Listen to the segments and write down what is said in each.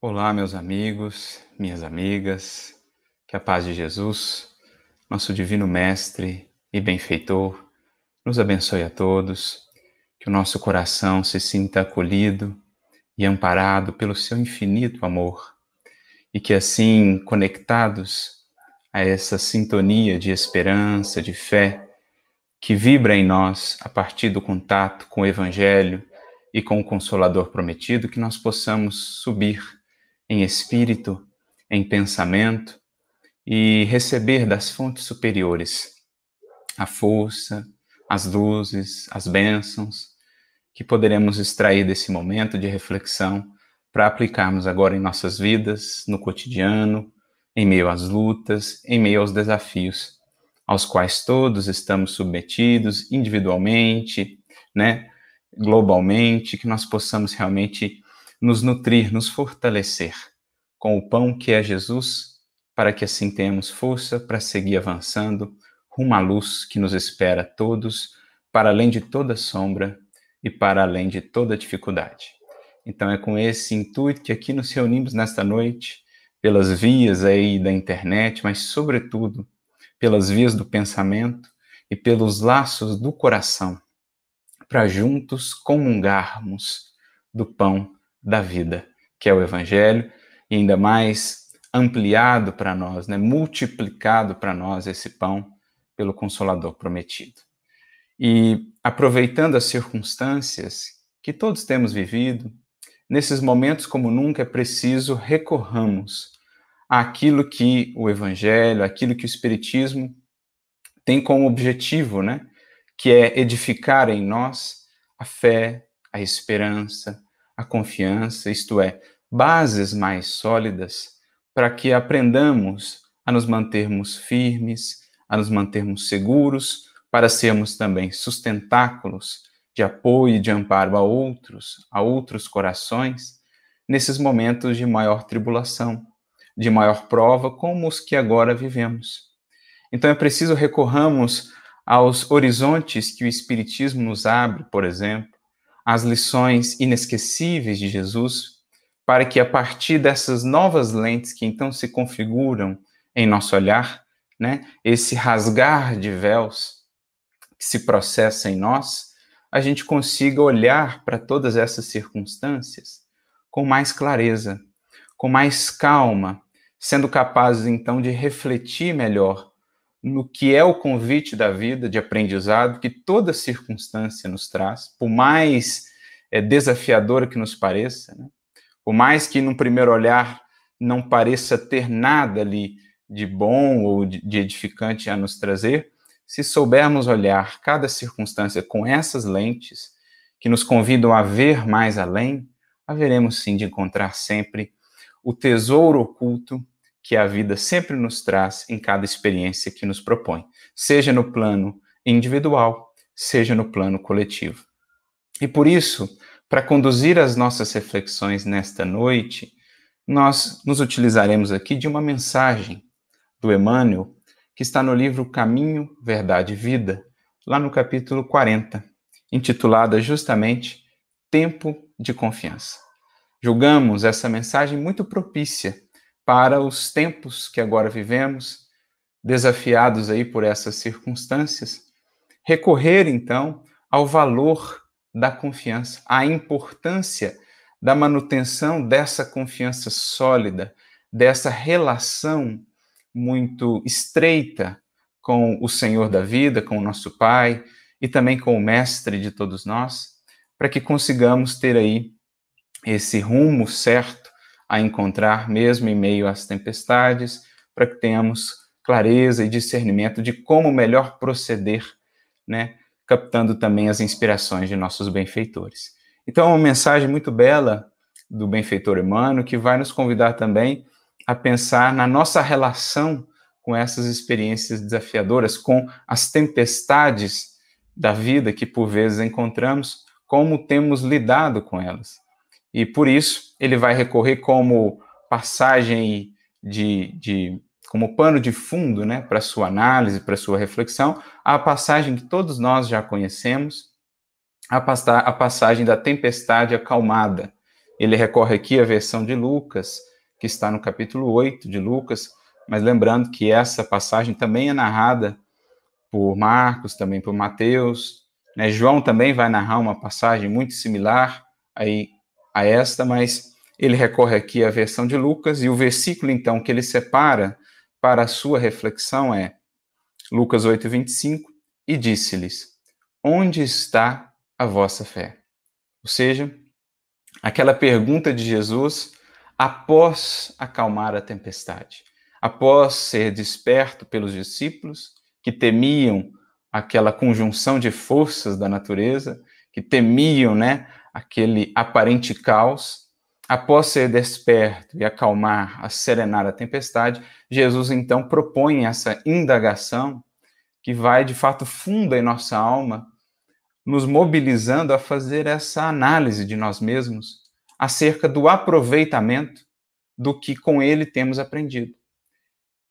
Olá, meus amigos, minhas amigas, que a paz de Jesus, nosso Divino Mestre e Benfeitor, nos abençoe a todos, que o nosso coração se sinta acolhido e amparado pelo seu infinito amor, e que assim, conectados a essa sintonia de esperança, de fé, que vibra em nós a partir do contato com o Evangelho e com o Consolador prometido, que nós possamos subir em espírito, em pensamento e receber das fontes superiores a força, as luzes, as bênçãos que poderemos extrair desse momento de reflexão para aplicarmos agora em nossas vidas, no cotidiano, em meio às lutas, em meio aos desafios aos quais todos estamos submetidos individualmente, né, globalmente, que nós possamos realmente nos nutrir, nos fortalecer com o pão que é Jesus, para que assim tenhamos força para seguir avançando rumo à luz que nos espera todos, para além de toda sombra e para além de toda dificuldade. Então é com esse intuito que aqui nos reunimos nesta noite, pelas vias aí da internet, mas sobretudo pelas vias do pensamento e pelos laços do coração, para juntos comungarmos do pão da vida, que é o Evangelho, e ainda mais ampliado para nós, né, multiplicado para nós esse pão pelo Consolador prometido. E aproveitando as circunstâncias que todos temos vivido, nesses momentos como nunca é preciso recorramos àquilo que o Evangelho, aquilo que o Espiritismo tem como objetivo, né? Que é edificar em nós a fé, a esperança, a confiança, isto é, bases mais sólidas para que aprendamos a nos mantermos firmes, a nos mantermos seguros, para sermos também sustentáculos de apoio e de amparo a outros, a outros corações, nesses momentos de maior tribulação, de maior prova, como os que agora vivemos. Então é preciso recorramos aos horizontes que o Espiritismo nos abre, por exemplo, as lições inesquecíveis de Jesus, para que a partir dessas novas lentes que então se configuram em nosso olhar, né, esse rasgar de véus que se processa em nós, a gente consiga olhar para todas essas circunstâncias com mais clareza, com mais calma, sendo capazes então de refletir melhor no que é o convite da vida de aprendizado que toda circunstância nos traz, por mais é, desafiadora que nos pareça, né? por mais que num primeiro olhar não pareça ter nada ali de bom ou de edificante a nos trazer, se soubermos olhar cada circunstância com essas lentes que nos convidam a ver mais além, haveremos sim de encontrar sempre o tesouro oculto que a vida sempre nos traz em cada experiência que nos propõe, seja no plano individual, seja no plano coletivo. E por isso, para conduzir as nossas reflexões nesta noite, nós nos utilizaremos aqui de uma mensagem do Emmanuel, que está no livro Caminho, Verdade e Vida, lá no capítulo 40, intitulada justamente Tempo de Confiança. Julgamos essa mensagem muito propícia para os tempos que agora vivemos, desafiados aí por essas circunstâncias, recorrer então ao valor da confiança, à importância da manutenção dessa confiança sólida, dessa relação muito estreita com o Senhor da vida, com o nosso Pai e também com o Mestre de todos nós, para que consigamos ter aí esse rumo certo a encontrar, mesmo em meio às tempestades, para que tenhamos clareza e discernimento de como melhor proceder, né? captando também as inspirações de nossos benfeitores. Então, é uma mensagem muito bela do benfeitor Emmanuel que vai nos convidar também a pensar na nossa relação com essas experiências desafiadoras, com as tempestades da vida que por vezes encontramos, como temos lidado com elas. E por isso ele vai recorrer como passagem de, de como pano de fundo, né, para sua análise, para sua reflexão, a passagem que todos nós já conhecemos, a, a passagem da tempestade acalmada Ele recorre aqui à versão de Lucas, que está no capítulo 8 de Lucas, mas lembrando que essa passagem também é narrada por Marcos, também por Mateus. Né? João também vai narrar uma passagem muito similar aí a esta, mas ele recorre aqui à versão de Lucas, e o versículo, então, que ele separa para a sua reflexão é Lucas 8, 25, e disse-lhes: Onde está a vossa fé? Ou seja, aquela pergunta de Jesus após acalmar a tempestade, após ser desperto pelos discípulos que temiam aquela conjunção de forças da natureza, que temiam, né, aquele aparente caos, após ser desperto e acalmar, a a tempestade, Jesus então propõe essa indagação que vai de fato funda em nossa alma, nos mobilizando a fazer essa análise de nós mesmos acerca do aproveitamento do que com ele temos aprendido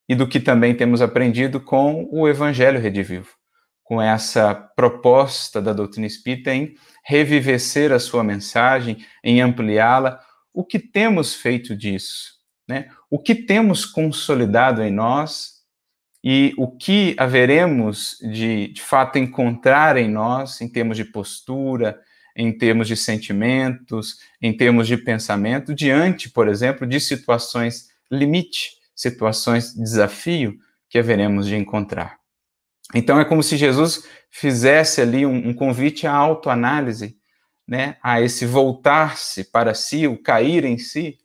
e do que também temos aprendido com o Evangelho Redivivo, com essa proposta da doutrina espírita em revivecer a sua mensagem, em ampliá-la. O que temos feito disso? Né? O que temos consolidado em nós e o que haveremos de, de fato encontrar em nós, em termos de postura, em termos de sentimentos, em termos de pensamento, diante, por exemplo, de situações limite, situações de desafio que haveremos de encontrar. Então é como se Jesus fizesse ali um, um convite à autoanálise, né, a esse voltar-se para si, o cair em si,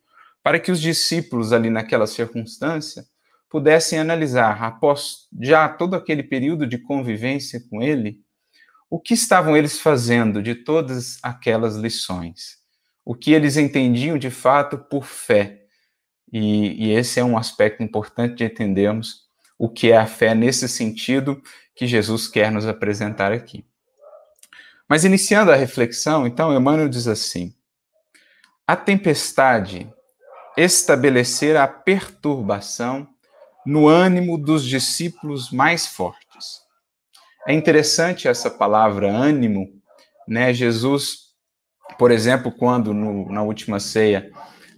para que os discípulos ali naquela circunstância pudessem analisar, após já todo aquele período de convivência com ele, o que estavam eles fazendo de todas aquelas lições? O que eles entendiam de fato por fé? E, e, esse é um aspecto importante de entendermos o que é a fé nesse sentido que Jesus quer nos apresentar aqui. Mas iniciando a reflexão, então, Emmanuel diz assim: a tempestade estabelecer a perturbação no ânimo dos discípulos mais fortes. É interessante essa palavra ânimo, né? Jesus, por exemplo, quando no, na última ceia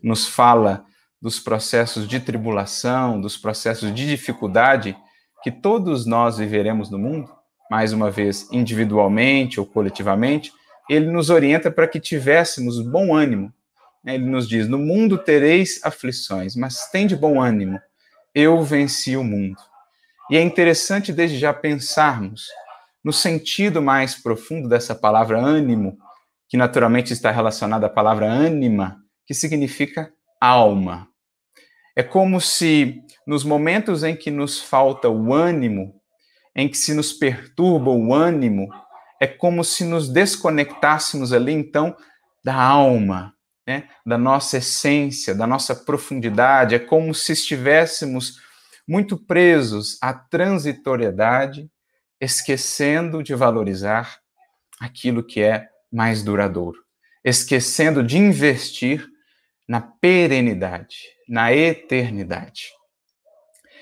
nos fala dos processos de tribulação, dos processos de dificuldade que todos nós viveremos no mundo, mais uma vez, individualmente ou coletivamente, ele nos orienta para que tivéssemos bom ânimo. Ele nos diz: No mundo tereis aflições, mas tem de bom ânimo, eu venci o mundo. E é interessante desde já pensarmos no sentido mais profundo dessa palavra ânimo, que naturalmente está relacionada à palavra ânima, que significa alma. É como se nos momentos em que nos falta o ânimo, em que se nos perturba o ânimo, é como se nos desconectássemos ali então da alma, né? da nossa essência, da nossa profundidade, é como se estivéssemos muito presos à transitoriedade, esquecendo de valorizar aquilo que é mais duradouro, esquecendo de investir na perenidade, na eternidade.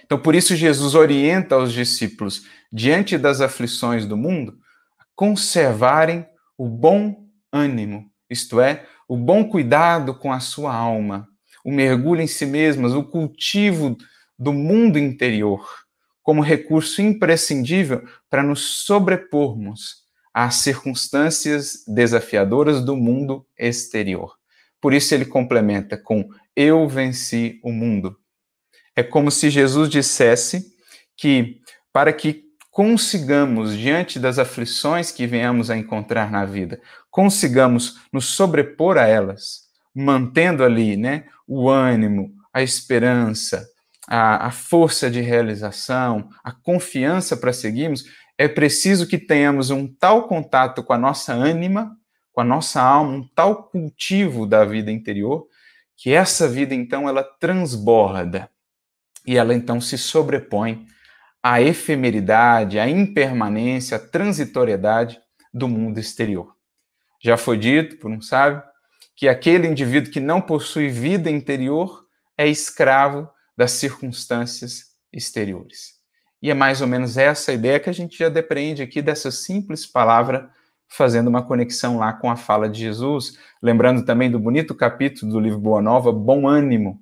Então, por isso, Jesus orienta os discípulos, diante das aflições do mundo, a conservarem o bom ânimo, isto é, o bom cuidado com a sua alma, o mergulho em si mesmas, o cultivo do mundo interior como recurso imprescindível para nos sobrepormos às circunstâncias desafiadoras do mundo exterior. Por isso ele complementa com eu venci o mundo. É como se Jesus dissesse que para que consigamos, diante das aflições que venhamos a encontrar na vida, consigamos nos sobrepor a elas, mantendo ali né, o ânimo, a esperança, a, a força de realização, a confiança para seguirmos, é preciso que tenhamos um tal contato com a nossa ânima, com a nossa alma, um tal cultivo da vida interior, que essa vida então ela transborda e ela então se sobrepõe à efemeridade, à impermanência, à transitoriedade do mundo exterior. Já foi dito por um sábio que aquele indivíduo que não possui vida interior é escravo das circunstâncias exteriores. E é mais ou menos essa ideia que a gente já depreende aqui dessa simples palavra fazendo uma conexão lá com a fala de Jesus, lembrando também do bonito capítulo do livro Boa Nova, Bom Ânimo.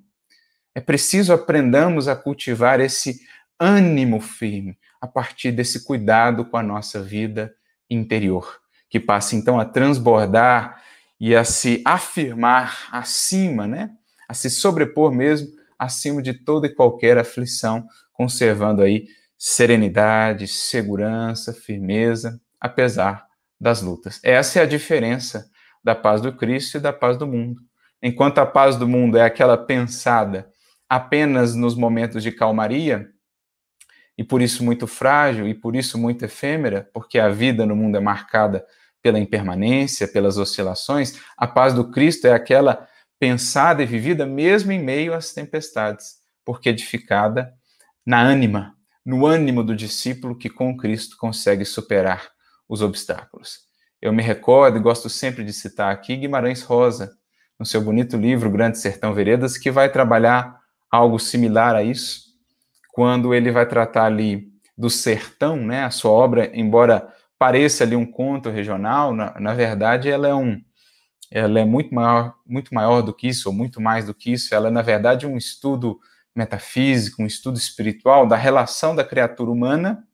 É preciso aprendamos a cultivar esse ânimo firme a partir desse cuidado com a nossa vida interior, que passa então a transbordar e a se afirmar acima, né? A se sobrepor mesmo acima de toda e qualquer aflição, conservando aí serenidade, segurança, firmeza, apesar das lutas. Essa é a diferença da paz do Cristo e da paz do mundo. Enquanto a paz do mundo é aquela pensada apenas nos momentos de calmaria, e por isso muito frágil e por isso muito efêmera, porque a vida no mundo é marcada pela impermanência, pelas oscilações, a paz do Cristo é aquela pensada e vivida mesmo em meio às tempestades, porque edificada na ânima, no ânimo do discípulo que com Cristo consegue superar os obstáculos. Eu me recordo e gosto sempre de citar aqui Guimarães Rosa, no seu bonito livro Grande Sertão Veredas, que vai trabalhar algo similar a isso, quando ele vai tratar ali do sertão, né? A sua obra, embora pareça ali um conto regional, na, na verdade ela é um ela é muito maior, muito maior do que isso, ou muito mais do que isso. Ela é, na verdade, um estudo metafísico, um estudo espiritual da relação da criatura humana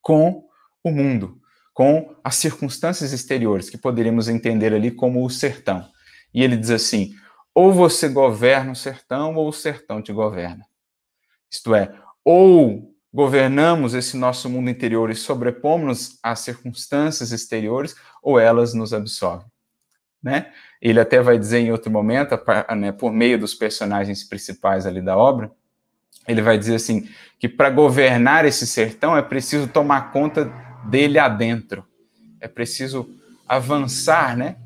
com o mundo, com as circunstâncias exteriores, que poderíamos entender ali como o sertão. E ele diz assim: ou você governa o sertão, ou o sertão te governa. Isto é, ou governamos esse nosso mundo interior e sobrepomos-nos às circunstâncias exteriores, ou elas nos absorvem. Né? Ele até vai dizer em outro momento, né, por meio dos personagens principais ali da obra, ele vai dizer assim que para governar esse sertão é preciso tomar conta dele adentro, é preciso avançar, né,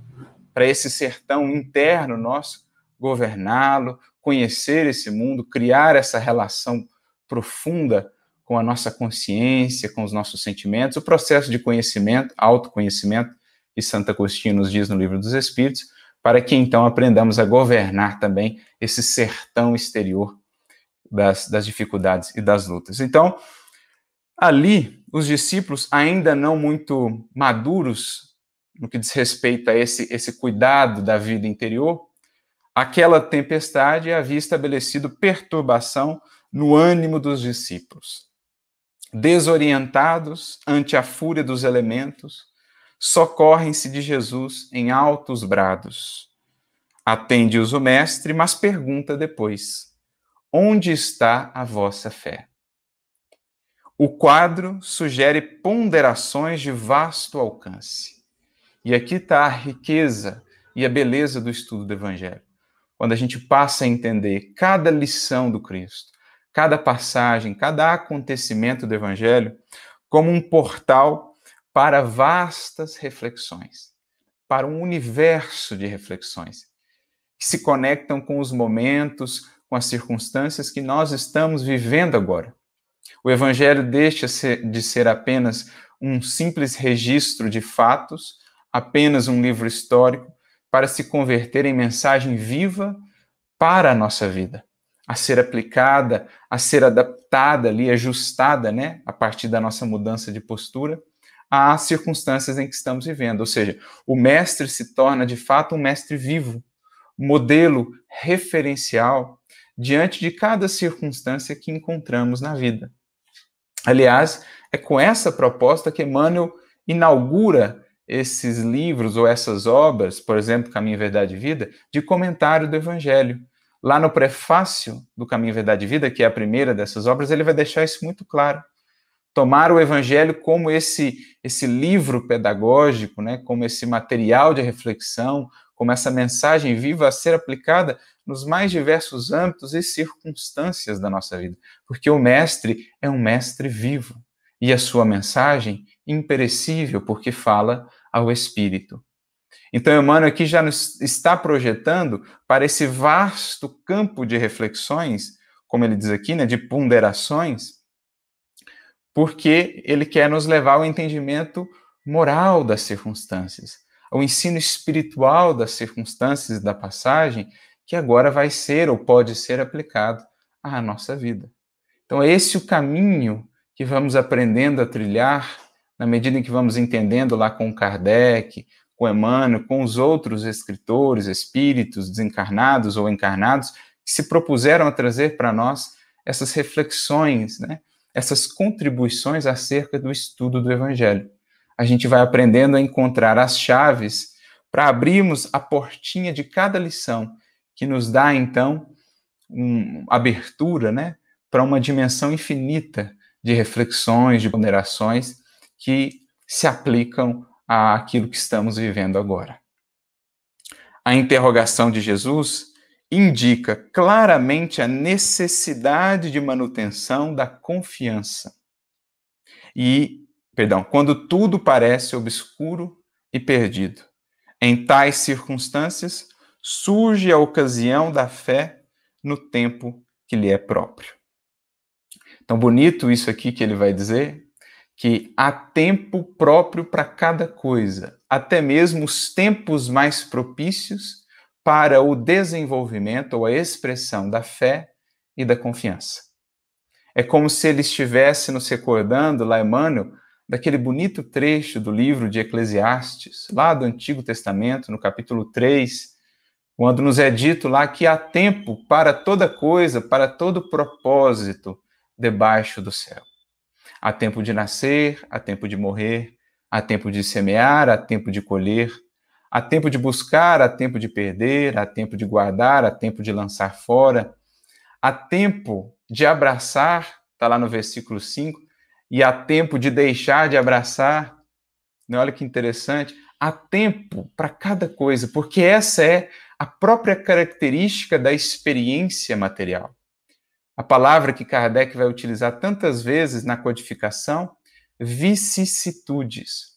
para esse sertão interno nosso, governá-lo, conhecer esse mundo, criar essa relação profunda com a nossa consciência, com os nossos sentimentos, o processo de conhecimento, autoconhecimento, que Santo Agostinho nos diz no Livro dos Espíritos, para que então aprendamos a governar também esse sertão exterior das, das dificuldades e das lutas. Então, ali, os discípulos, ainda não muito maduros no que diz respeito a esse, esse cuidado da vida interior, aquela tempestade havia estabelecido perturbação no ânimo dos discípulos. Desorientados ante a fúria dos elementos, socorrem-se de Jesus em altos brados. Atende-os o mestre, mas pergunta depois: Onde está a vossa fé? O quadro sugere ponderações de vasto alcance. E aqui está a riqueza e a beleza do estudo do Evangelho. Quando a gente passa a entender cada lição do Cristo, cada passagem, cada acontecimento do Evangelho, como um portal para vastas reflexões, para um universo de reflexões que se conectam com os momentos, com as circunstâncias que nós estamos vivendo agora. O Evangelho deixa de ser apenas um simples registro de fatos, apenas um livro histórico, para se converter em mensagem viva para a nossa vida, a ser aplicada, a ser adaptada ali, ajustada, né, a partir da nossa mudança de postura às circunstâncias em que estamos vivendo. Ou seja, o mestre se torna de fato um mestre vivo, modelo referencial diante de cada circunstância que encontramos na vida. Aliás, é com essa proposta que Emmanuel inaugura esses livros ou essas obras, por exemplo, Caminho, Verdade e Vida, de comentário do Evangelho. Lá no prefácio do Caminho, Verdade e Vida, que é a primeira dessas obras, ele vai deixar isso muito claro tomar o evangelho como esse esse livro pedagógico, né, como esse material de reflexão, como essa mensagem viva a ser aplicada nos mais diversos âmbitos e circunstâncias da nossa vida, porque o mestre é um mestre vivo e a sua mensagem imperecível, porque fala ao espírito. Então, Emmanuel aqui já nos está projetando para esse vasto campo de reflexões, como ele diz aqui, né, de ponderações, porque ele quer nos levar ao entendimento moral das circunstâncias, ao ensino espiritual das circunstâncias da passagem, que agora vai ser ou pode ser aplicado à nossa vida. Então, é esse o caminho que vamos aprendendo a trilhar na medida em que vamos entendendo lá com Kardec, com Emmanuel, com os outros escritores, espíritos desencarnados ou encarnados, que se propuseram a trazer para nós essas reflexões, né? essas contribuições acerca do estudo do Evangelho. A gente vai aprendendo a encontrar as chaves para abrirmos a portinha de cada lição, que nos dá, então, uma abertura né, para uma dimensão infinita de reflexões, de ponderações que se aplicam àquilo que estamos vivendo agora. A interrogação de Jesus indica claramente a necessidade de manutenção da confiança. E, perdão, quando tudo parece obscuro e perdido. Em tais circunstâncias, surge a ocasião da fé no tempo que lhe é próprio. Então, bonito isso aqui que ele vai dizer, que há tempo próprio para cada coisa, até mesmo os tempos mais propícios para o desenvolvimento ou a expressão da fé e da confiança. É como se ele estivesse nos recordando, lá Emmanuel, daquele bonito trecho do livro de Eclesiastes, lá do Antigo Testamento, no capítulo 3, quando nos é dito lá que há tempo para toda coisa, para todo propósito debaixo do céu. Há tempo de nascer, há tempo de morrer, há tempo de semear, há tempo de colher, há tempo de buscar, há tempo de perder, há tempo de guardar, há tempo de lançar fora, há tempo de abraçar, está lá no versículo 5, e há tempo de deixar de abraçar. Né, olha que interessante. Há tempo para cada coisa, porque essa é a própria característica da experiência material. A palavra que Kardec vai utilizar tantas vezes na codificação, vicissitudes,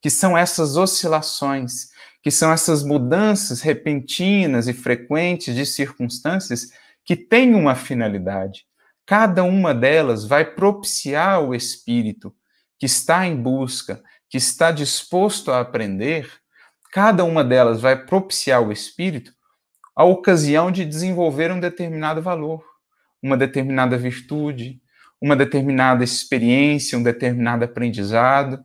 que são essas oscilações, que são essas mudanças repentinas e frequentes de circunstâncias que têm uma finalidade. Cada uma delas vai propiciar o espírito que está em busca, que está disposto a aprender, cada uma delas vai propiciar o espírito a ocasião de desenvolver um determinado valor uma determinada virtude, uma determinada experiência, um determinado aprendizado.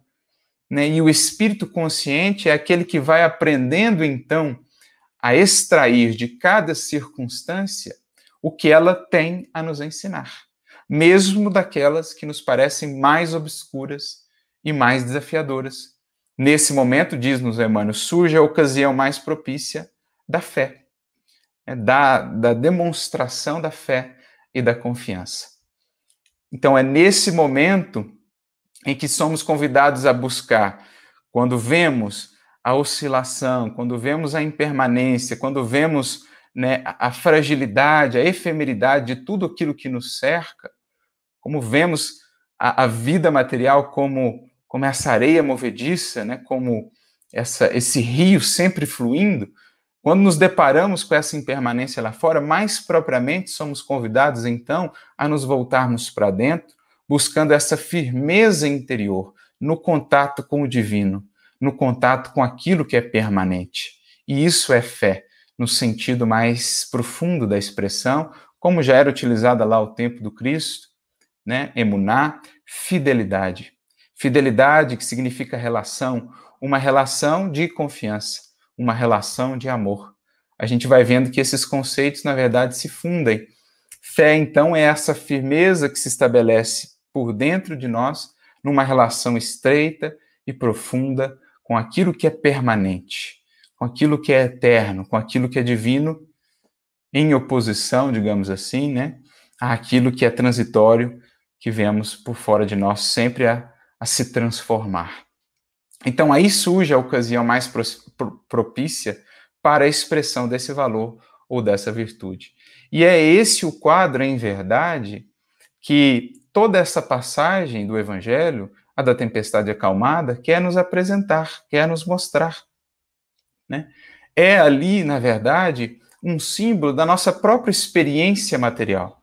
Né? E o espírito consciente é aquele que vai aprendendo, então, a extrair de cada circunstância o que ela tem a nos ensinar, mesmo daquelas que nos parecem mais obscuras e mais desafiadoras. Nesse momento, diz-nos Emmanuel, surge a ocasião mais propícia da fé, né? da, da demonstração da fé, e da confiança. Então, é nesse momento em que somos convidados a buscar, quando vemos a oscilação, quando vemos a impermanência, quando vemos né, a fragilidade, a efemeridade de tudo aquilo que nos cerca, como vemos a, a vida material como, como essa areia movediça, né, como essa, esse rio sempre fluindo, quando nos deparamos com essa impermanência lá fora, mais propriamente somos convidados então a nos voltarmos para dentro, buscando essa firmeza interior no contato com o divino, no contato com aquilo que é permanente. E isso é fé, no sentido mais profundo da expressão, como já era utilizada lá o tempo do Cristo, né? Emuná, fidelidade. Fidelidade que significa relação, uma relação de confiança uma relação de amor. A gente vai vendo que esses conceitos, na verdade, se fundem. Fé, então, é essa firmeza que se estabelece por dentro de nós, numa relação estreita e profunda com aquilo que é permanente, com aquilo que é eterno, com aquilo que é divino, em oposição, digamos assim, né, àquilo que é transitório, que vemos por fora de nós sempre a, a se transformar. Então aí surge a ocasião mais propícia para a expressão desse valor ou dessa virtude. E é esse o quadro, em verdade, que toda essa passagem do Evangelho, a da tempestade acalmada, quer nos apresentar, quer nos mostrar. Né? É ali, na verdade, um símbolo da nossa própria experiência material.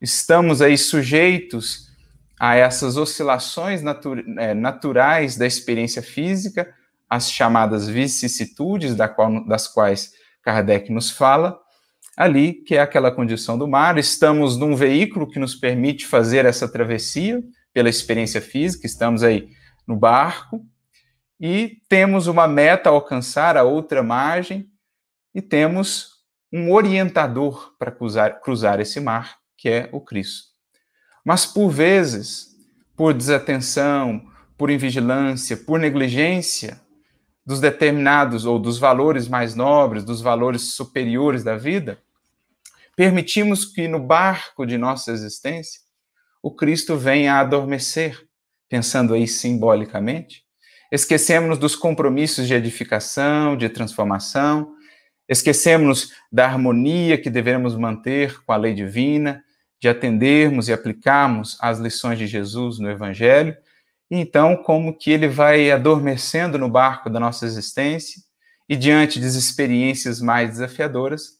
Estamos aí sujeitos a essas oscilações natu é, naturais da experiência física, as chamadas vicissitudes, da qual, das quais Kardec nos fala, ali, que é aquela condição do mar. Estamos num veículo que nos permite fazer essa travessia pela experiência física, estamos aí no barco e temos uma meta a alcançar, a outra margem, e temos um orientador para cruzar, cruzar esse mar, que é o Cristo. Mas por vezes, por desatenção, por invigilância, por negligência dos determinados ou dos valores mais nobres, dos valores superiores da vida, permitimos que no barco de nossa existência o Cristo venha a adormecer, pensando aí simbolicamente. Esquecemos dos compromissos de edificação, de transformação, esquecemos da harmonia que devemos manter com a lei divina, de atendermos e aplicarmos as lições de Jesus no Evangelho, e então como que ele vai adormecendo no barco da nossa existência e diante das experiências mais desafiadoras,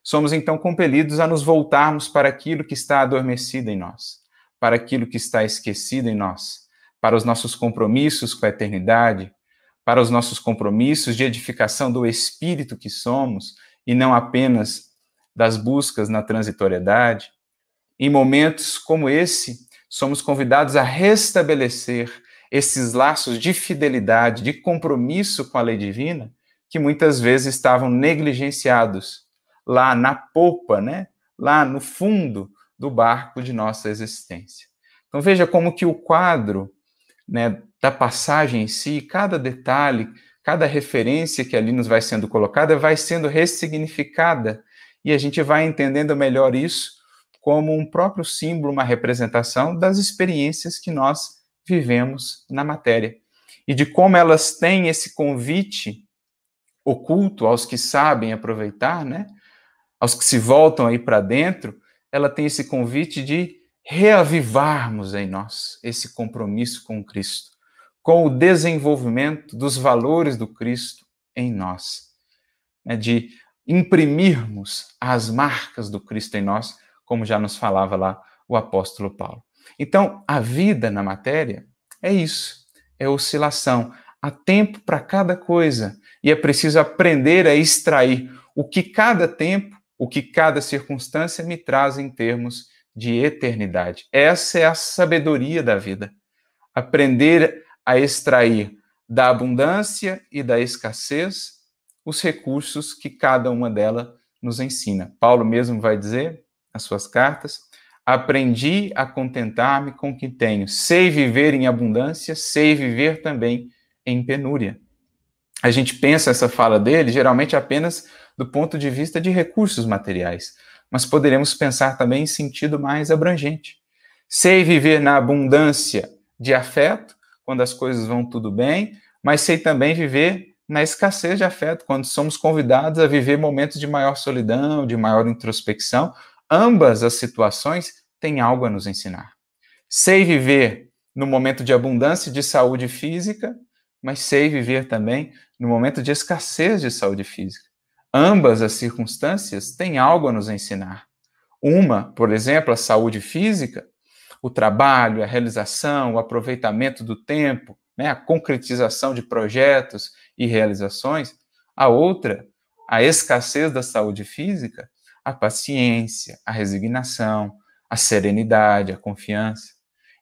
somos então compelidos a nos voltarmos para aquilo que está adormecido em nós, para aquilo que está esquecido em nós, para os nossos compromissos com a eternidade, para os nossos compromissos de edificação do espírito que somos e não apenas das buscas na transitoriedade. Em momentos como esse, somos convidados a restabelecer esses laços de fidelidade, de compromisso com a lei divina, que muitas vezes estavam negligenciados lá na popa, né? lá no fundo do barco de nossa existência. Então veja como que o quadro né, da passagem em si, cada detalhe, cada referência que ali nos vai sendo colocada, vai sendo ressignificada e a gente vai entendendo melhor isso como um próprio símbolo, uma representação das experiências que nós vivemos na matéria e de como elas têm esse convite oculto aos que sabem aproveitar, né? aos que se voltam aí para dentro, ela tem esse convite de reavivarmos em nós esse compromisso com Cristo, com o desenvolvimento dos valores do Cristo em nós, né, de imprimirmos as marcas do Cristo em nós, como já nos falava lá o apóstolo Paulo. Então, a vida na matéria é isso, é oscilação. Há tempo para cada coisa e é preciso aprender a extrair o que cada tempo o que cada circunstância me traz em termos de eternidade. Essa é a sabedoria da vida. Aprender a extrair da abundância e da escassez os recursos que cada uma delas nos ensina. Paulo mesmo vai dizer nas suas cartas: Aprendi a contentar-me com o que tenho. Sei viver em abundância, sei viver também em penúria. A gente pensa essa fala dele geralmente apenas do ponto de vista de recursos materiais, mas poderemos pensar também em sentido mais abrangente. Sei viver na abundância de afeto, quando as coisas vão tudo bem, mas sei também viver na escassez de afeto, quando somos convidados a viver momentos de maior solidão, de maior introspecção. Ambas as situações têm algo a nos ensinar. Sei viver no momento de abundância de saúde física, mas sei viver também no momento de escassez de saúde física. Ambas as circunstâncias têm algo a nos ensinar. Uma, por exemplo, a saúde física, o trabalho, a realização, o aproveitamento do tempo, né, a concretização de projetos e realizações. A outra, a escassez da saúde física, a paciência, a resignação, a serenidade, a confiança.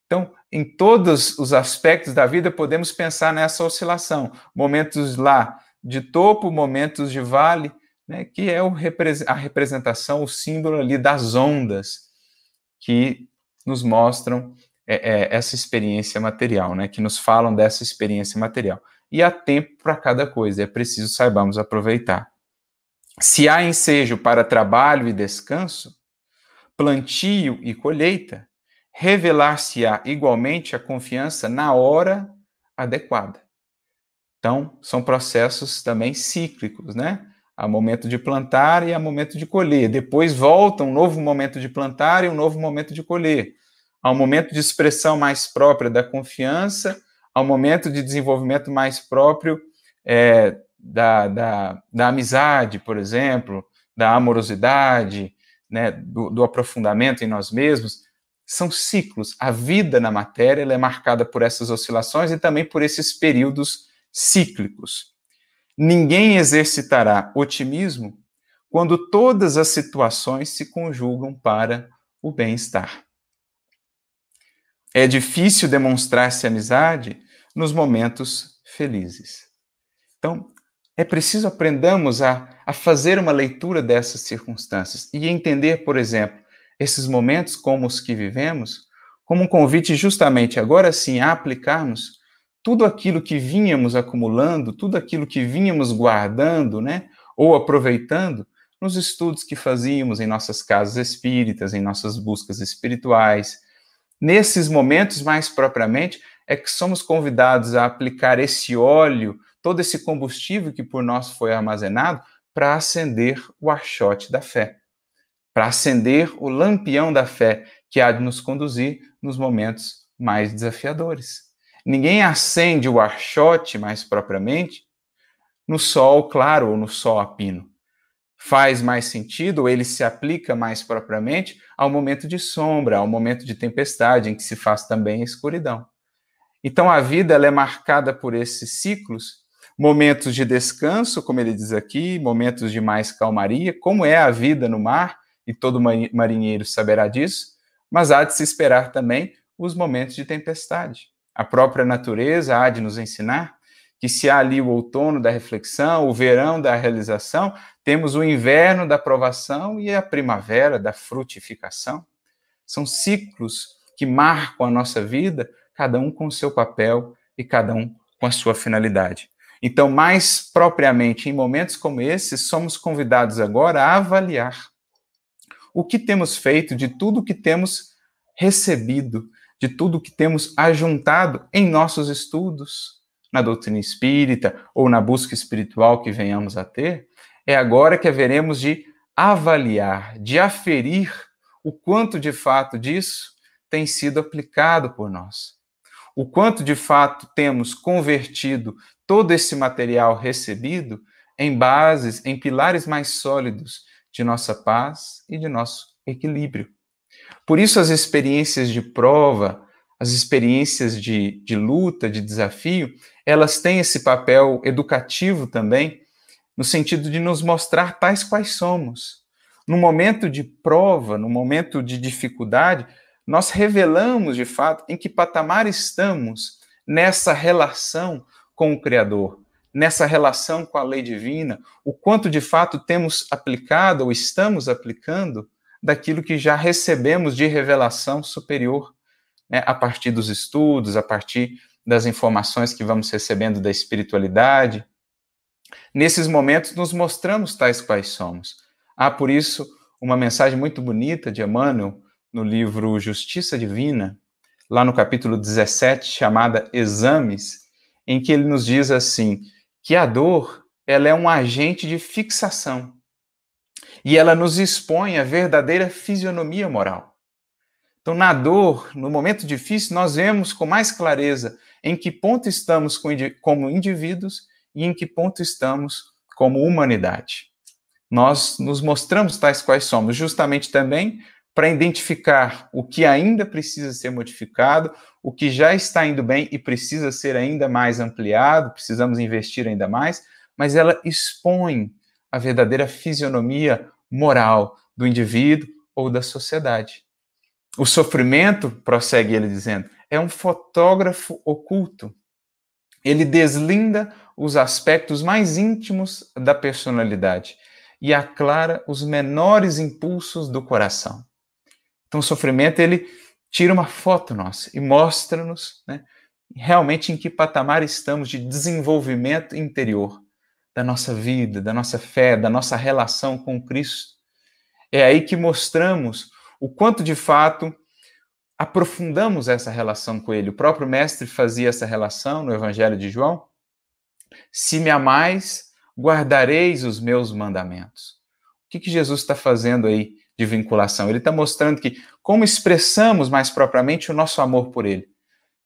Então, em todos os aspectos da vida, podemos pensar nessa oscilação. Momentos lá de topo, momentos de vale, né, que é a representação, o símbolo ali das ondas que nos mostram é, é, essa experiência material, né, que nos falam dessa experiência material. E há tempo para cada coisa, é preciso saibamos aproveitar. Se há ensejo para trabalho e descanso, plantio e colheita, revelar-se-á igualmente a confiança na hora adequada. Então, são processos também cíclicos, né? Há momento de plantar e há momento de colher. Depois volta um novo momento de plantar e um novo momento de colher. Há um momento de expressão mais própria da confiança, há um momento de desenvolvimento mais próprio é, da, da, da, amizade, por exemplo, da amorosidade, né, do, do aprofundamento em nós mesmos. São ciclos. A vida na matéria é marcada por essas oscilações e também por esses períodos cíclicos. Ninguém exercitará otimismo quando todas as situações se conjugam para o bem-estar. É difícil demonstrar-se amizade nos momentos felizes. Então, é preciso aprendamos a, a fazer uma leitura dessas circunstâncias e entender, por exemplo, esses momentos como os que vivemos, como um convite justamente agora sim a aplicarmos tudo aquilo que vínhamos acumulando, tudo aquilo que vínhamos guardando, né, ou aproveitando nos estudos que fazíamos em nossas casas espíritas, em nossas buscas espirituais. Nesses momentos, mais propriamente, é que somos convidados a aplicar esse óleo, todo esse combustível que por nós foi armazenado, para acender o archote da fé, para acender o lampião da fé que há de nos conduzir nos momentos mais desafiadores. Ninguém acende o archote, mais propriamente, no sol claro ou no sol a pino faz mais sentido, ele se aplica mais propriamente ao momento de sombra, ao momento de tempestade, em que se faz também a escuridão. Então a vida ela é marcada por esses ciclos, momentos de descanso, como ele diz aqui, momentos de mais calmaria, como é a vida no mar, e todo marinheiro saberá disso, mas há de se esperar também os momentos de tempestade. A própria natureza há de nos ensinar que se há ali o outono da reflexão, o verão da realização, temos o inverno da provação e a primavera da frutificação. São ciclos que marcam a nossa vida, cada um com o seu papel e cada um com a sua finalidade. Então, mais propriamente, em momentos como esses, somos convidados agora a avaliar o que temos feito de tudo que temos recebido, de tudo que temos ajuntado em nossos estudos, na doutrina espírita ou na busca espiritual que venhamos a ter, é agora que haveremos de avaliar, de aferir o quanto de fato disso tem sido aplicado por nós. O quanto de fato temos convertido todo esse material recebido em bases, em pilares mais sólidos de nossa paz e de nosso equilíbrio. Por isso, as experiências de prova, as experiências de, de luta, de desafio, elas têm esse papel educativo também, no sentido de nos mostrar tais quais somos. No momento de prova, no momento de dificuldade, nós revelamos de fato em que patamar estamos nessa relação com o Criador, nessa relação com a lei divina, o quanto de fato temos aplicado ou estamos aplicando daquilo que já recebemos de revelação superior né, a partir dos estudos, a partir das informações que vamos recebendo da espiritualidade. Nesses momentos, nos mostramos tais quais somos. Há, por isso, uma mensagem muito bonita de Emmanuel no livro Justiça Divina, lá no capítulo 17, chamada Exames, em que ele nos diz assim: que a dor ela é um agente de fixação e ela nos expõe a verdadeira fisionomia moral. Então, na dor, no momento difícil, nós vemos com mais clareza em que ponto estamos como indivíduos e em que ponto estamos como humanidade. Nós nos mostramos tais quais somos, justamente também para identificar o que ainda precisa ser modificado, o que já está indo bem e precisa ser ainda mais ampliado, precisamos investir ainda mais, mas ela expõe a verdadeira fisionomia moral do indivíduo ou da sociedade. O sofrimento, prossegue ele dizendo, é um fotógrafo oculto. Ele deslinda os aspectos mais íntimos da personalidade e aclara os menores impulsos do coração. Então, o sofrimento ele tira uma foto nossa e mostra-nos né, realmente em que patamar estamos de desenvolvimento interior da nossa vida, da nossa fé, da nossa relação com Cristo. É aí que mostramos o quanto de fato aprofundamos essa relação com ele. O próprio mestre fazia essa relação no Evangelho de João. Se me amais, guardareis os meus mandamentos. O que, que Jesus está fazendo aí de vinculação? Ele está mostrando que como expressamos mais propriamente o nosso amor por ele,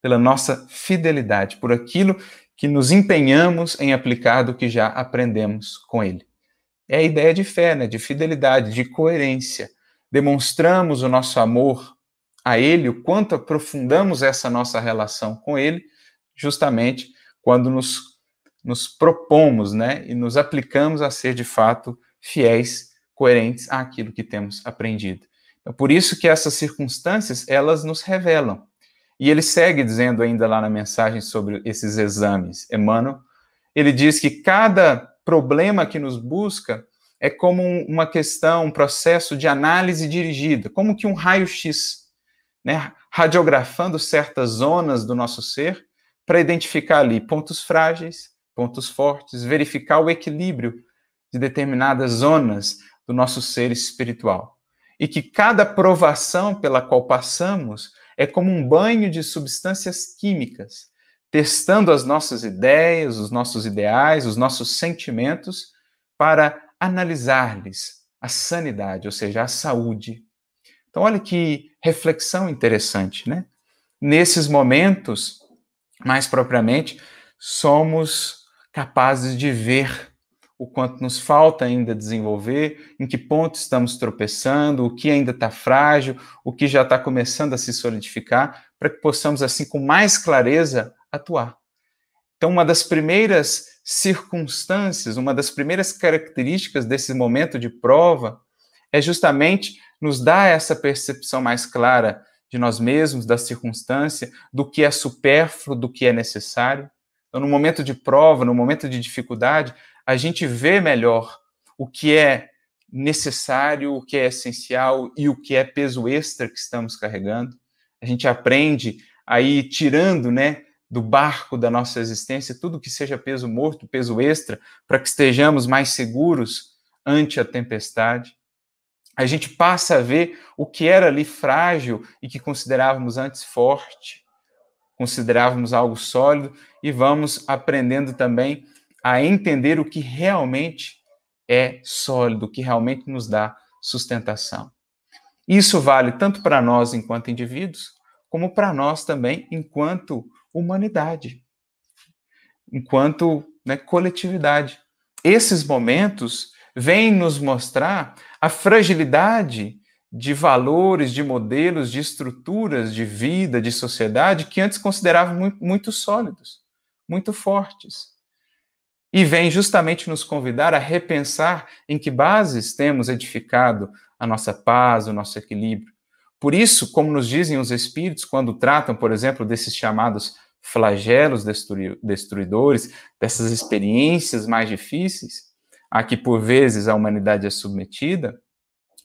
pela nossa fidelidade, por aquilo que nos empenhamos em aplicar do que já aprendemos com ele. É a ideia de fé, né? de fidelidade, de coerência demonstramos o nosso amor a Ele, o quanto aprofundamos essa nossa relação com Ele, justamente quando nos, nos propomos né, e nos aplicamos a ser de fato fiéis, coerentes àquilo que temos aprendido. É por isso que essas circunstâncias, elas nos revelam. E ele segue dizendo ainda lá na mensagem sobre esses exames, Emmanuel, ele diz que cada problema que nos busca é como uma questão, um processo de análise dirigida, como que um raio-x, né, radiografando certas zonas do nosso ser para identificar ali pontos frágeis, pontos fortes, verificar o equilíbrio de determinadas zonas do nosso ser espiritual. E que cada provação pela qual passamos é como um banho de substâncias químicas, testando as nossas ideias, os nossos ideais, os nossos sentimentos, para analisar-lhes a sanidade, ou seja, a saúde. Então, olha que reflexão interessante, né? Nesses momentos, mais propriamente, somos capazes de ver o quanto nos falta ainda desenvolver, em que ponto estamos tropeçando, o que ainda está frágil, o que já está começando a se solidificar, para que possamos, assim, com mais clareza, atuar. Então, uma das primeiras circunstâncias, uma das primeiras características desse momento de prova é justamente nos dar essa percepção mais clara de nós mesmos, da circunstância, do que é supérfluo, do que é necessário. Então, no momento de prova, no momento de dificuldade, a gente vê melhor o que é necessário, o que é essencial e o que é peso extra que estamos carregando. A gente aprende aí tirando, né, do barco da nossa existência tudo que seja peso morto, peso extra, para que estejamos mais seguros ante a tempestade. A gente passa a ver o que era ali frágil e que considerávamos antes forte, considerávamos algo sólido e vamos aprendendo também a entender o que realmente é sólido, o que realmente nos dá sustentação. Isso vale tanto para nós enquanto indivíduos, como para nós também enquanto humanidade, enquanto né, coletividade. Esses momentos vêm nos mostrar a fragilidade de valores, de modelos, de estruturas de vida, de sociedade que antes consideravam muito, muito sólidos, muito fortes e vem justamente nos convidar a repensar em que bases temos edificado a nossa paz, o nosso equilíbrio. Por isso, como nos dizem os espíritos quando tratam, por exemplo, desses chamados flagelos destruidores, dessas experiências mais difíceis, a que por vezes a humanidade é submetida,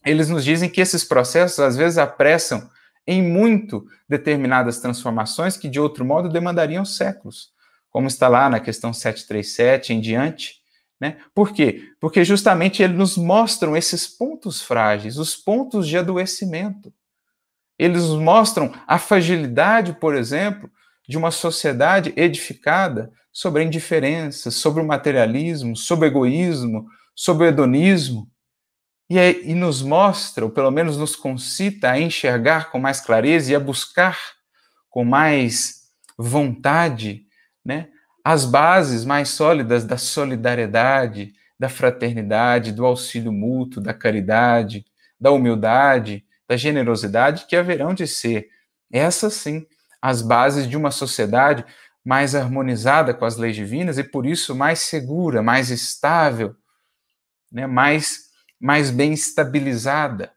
eles nos dizem que esses processos às vezes apressam em muito determinadas transformações que de outro modo demandariam séculos como está lá na questão 737 em diante. Né? Por quê? Porque justamente eles nos mostram esses pontos frágeis, os pontos de adoecimento. Eles nos mostram a fragilidade, por exemplo, de uma sociedade edificada sobre a indiferença, sobre o materialismo, sobre o egoísmo, sobre o hedonismo. E, é, e nos mostra, ou pelo menos nos concita a enxergar com mais clareza e a buscar com mais vontade né, as bases mais sólidas da solidariedade, da fraternidade, do auxílio mútuo, da caridade, da humildade, da generosidade que haverão de ser, essas sim, as bases de uma sociedade mais harmonizada com as leis divinas e por isso mais segura, mais estável, né, mais, mais bem estabilizada.